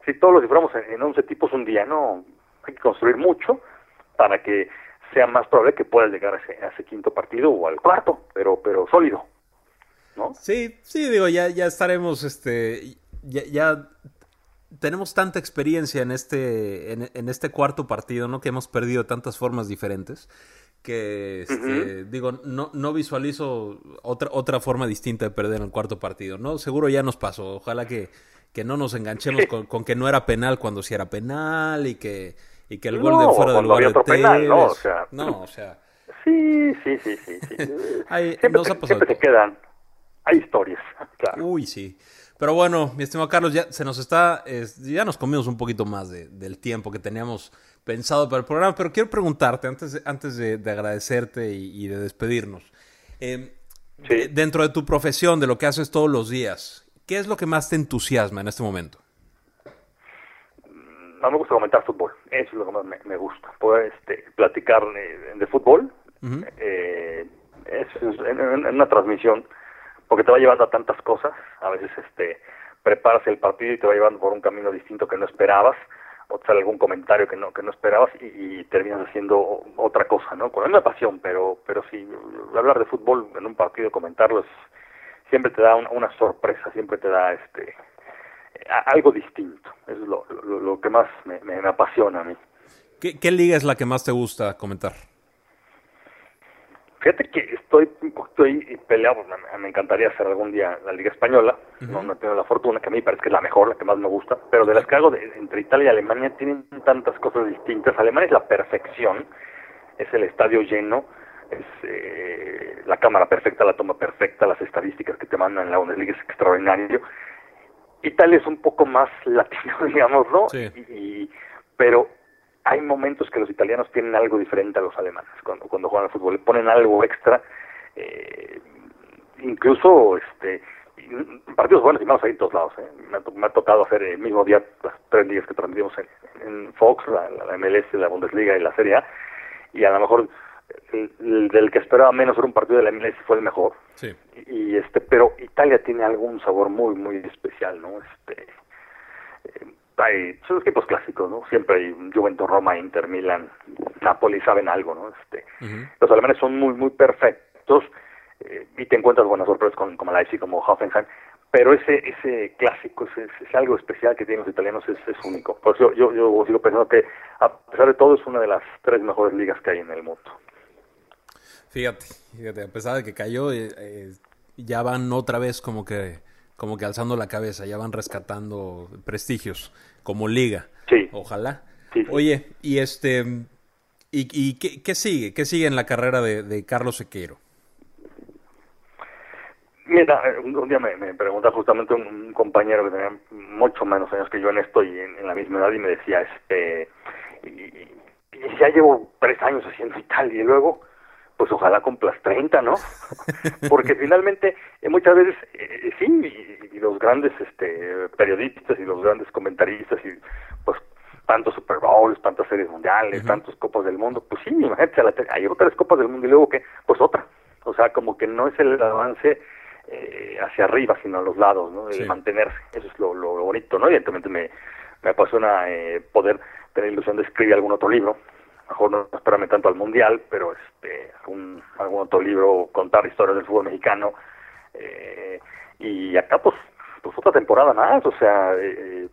si todos lo ciframos en, en 11 tipos un día, no, hay que construir mucho para que sea más probable que puedas llegar a ese, a ese quinto partido o al cuarto, pero pero sólido, ¿no? Sí, sí, digo, ya, ya estaremos, este, ya, ya tenemos tanta experiencia en este, en, en, este cuarto partido, ¿no? Que hemos perdido tantas formas diferentes. Que este, uh -huh. digo, no, no visualizo otra, otra forma distinta de perder en el cuarto partido, ¿no? Seguro ya nos pasó. Ojalá que, que no nos enganchemos con, con, que no era penal cuando sí era penal y que, y que el gol no, de fuera del lugar de penal, ¿no? O sea, no, o sea. Sí, sí, sí, sí. sí. Hay, siempre, nos te, ha pasado siempre te quedan. Hay historias, claro. Uy, sí. Pero bueno, mi estimado Carlos, ya se nos está, eh, ya nos comimos un poquito más de, del tiempo que teníamos pensado para el programa, pero quiero preguntarte, antes de, antes de, de agradecerte y, y, de despedirnos, eh, sí. dentro de tu profesión, de lo que haces todos los días, ¿qué es lo que más te entusiasma en este momento? No me gusta comentar fútbol, eso es lo que más me, me gusta, poder este, platicar de, de fútbol, uh -huh. eh, es, en, en una transmisión porque te va llevando a tantas cosas, a veces este preparas el partido y te va llevando por un camino distinto que no esperabas, o te sale algún comentario que no que no esperabas y, terminas haciendo otra cosa, ¿no? Con misma pasión, pero pero sí, hablar de fútbol en un partido, comentarlo, siempre te da una, sorpresa, siempre te da este algo distinto. Es lo, lo, que más me, apasiona a mí. ¿Qué, ¿Qué liga es la que más te gusta comentar? Fíjate que estoy estoy peleado, me, encantaría hacer algún día la Liga Española, no, no tengo la fortuna, que a mí parece que es la mejor, la que más me gusta, pero de las que hago entre Italia y Alemania tienen tantas cosas distintas. Alemania es la perfección, es el estadio lleno, es eh, la cámara perfecta, la toma perfecta, las estadísticas que te mandan en la Bundesliga es extraordinario. Italia es un poco más latino, digamos, ¿no? y, pero hay momentos que los italianos tienen algo diferente a los alemanes cuando, cuando juegan al fútbol, le ponen algo extra, eh, incluso este partidos buenos y malos ahí en todos lados. ¿eh? Me, ha, tocado hacer el mismo día las tres ligas que transmitimos en, Fox, la, la, MLS, la Bundesliga y la Serie A, y a lo mejor el, del que esperaba menos era un partido de la MLS fue el mejor. Sí. Y, este, pero Italia tiene algún sabor muy muy especial, ¿no? Este hay, son los equipos clásicos, ¿no? Siempre hay Juventus, Roma, Inter, Milan, Napoli, saben algo, ¿no? Este, Los alemanes son muy, muy perfectos eh, y te encuentras buenas sorpresas con, como Leipzig, como Hoffenheim, pero ese ese clásico, ese, algo especial que tienen los italianos, es, es único. Por eso yo, yo sigo pensando que, a pesar de todo, es una de las tres mejores ligas que hay en el mundo. Fíjate, fíjate, a pesar de que cayó, eh, eh, ya van otra vez como que como que alzando la cabeza, ya van rescatando prestigios como liga. Sí. Ojalá. Oye, y este, y, y qué, qué, sigue? ¿Qué sigue en la carrera de, de Carlos Sequeiro? Mira, un, día me, me pregunta justamente un, compañero que tenía mucho menos años que yo en esto y en, la misma edad y me decía, este, y, ya llevo tres años haciendo y tal, y luego, pues ojalá cumplas 30, ¿no? Porque finalmente eh, muchas veces eh, sí, y, los grandes este, periodistas y los grandes comentaristas y pues tantos Super Bowls, tantas series mundiales, tantos Copas del Mundo, pues sí, imagínate, hay otras Copas del Mundo y luego que, pues otra. O sea, como que no es el avance eh, hacia arriba, sino a los lados, ¿no? El mantenerse, eso es lo, lo, bonito, ¿no? Evidentemente me, me apasiona eh, poder tener ilusión de escribir algún otro libro, mejor no esperarme tanto al mundial, pero este algún, algún otro libro, contar historias del fútbol mexicano. Eh, y acá, pues, pues otra temporada más, o sea, eh,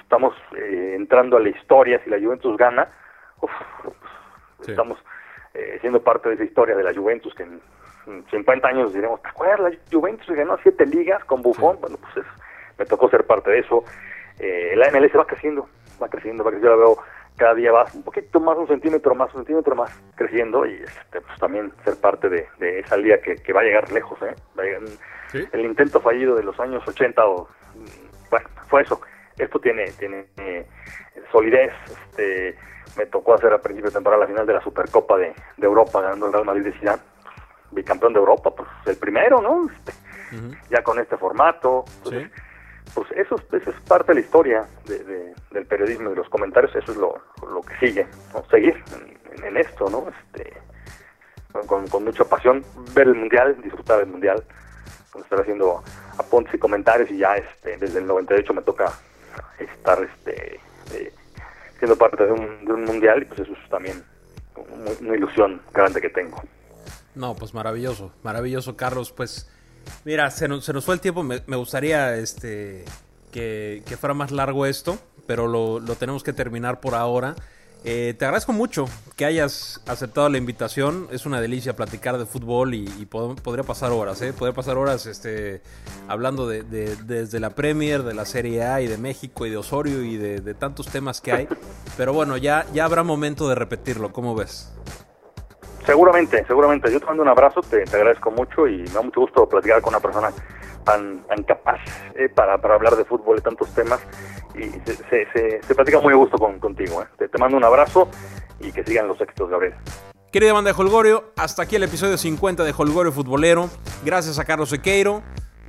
estamos eh, entrando a la historia. Si la Juventus gana, estamos eh, siendo parte de esa historia de la Juventus que en 50 años diremos, ¿te acuerdas? La Juventus ganó siete ligas con Buffon. Bueno, pues me tocó ser parte de eso. Eh, la MLS va creciendo, va creciendo, va creciendo. Yo la veo cada día va un poquito más, un centímetro más, un centímetro más creciendo y este, pues también ser parte de, de esa liga que, que, va a llegar lejos. ¿eh? El intento fallido de los años 80, o, bueno, fue eso. Esto tiene, tiene eh, solidez. Este, me tocó hacer a principio de temporada la final de la Supercopa de, de Europa, ganando el Real Madrid de Zidane, bicampeón de Europa, pues el primero, ¿no? Este, ya con este formato. Entonces, pues eso, eso, es parte de la historia de, del periodismo y de los comentarios, eso es lo, lo que sigue, seguir en, esto, ¿no? Este, con, mucha pasión, ver el mundial, disfrutar del mundial, estar haciendo apuntes y comentarios y ya este, desde el 98 me toca estar este, eh, siendo parte de un, de un mundial y pues eso es también una ilusión grande que tengo. No, pues maravilloso, maravilloso Carlos, pues Mira, se nos, se nos fue el tiempo. Me, gustaría este, que, fuera más largo esto, pero lo, tenemos que terminar por ahora. Eh, te agradezco mucho que hayas aceptado la invitación. Es una delicia platicar de fútbol y, podría pasar horas, ¿eh? Podría pasar horas este, hablando de, desde la Premier, de la Serie A y de México y de Osorio y de, tantos temas que hay. Pero bueno, ya, ya habrá momento de repetirlo. ¿Cómo ves? Seguramente, seguramente. Yo te mando un abrazo, te, agradezco mucho y me da mucho gusto platicar con una persona tan, tan capaz eh, para, para hablar de fútbol y tantos temas. Y se, se, se, platica muy a gusto con, contigo. Eh. Te, mando un abrazo y que sigan los éxitos, Gabriel. Querida banda de Holgorio, hasta aquí el episodio 50 de Holgorio Futbolero. Gracias a Carlos Sequeiro.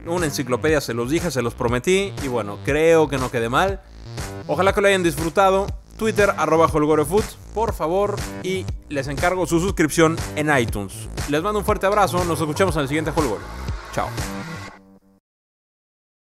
Una enciclopedia, se los dije, se los prometí. Y bueno, creo que no quede mal. Ojalá que lo hayan disfrutado. Twitter, arroba holgorefoot, por favor, y les encargo su suscripción en iTunes. Les mando un fuerte abrazo, nos escuchamos en el siguiente Holgorio. Chao.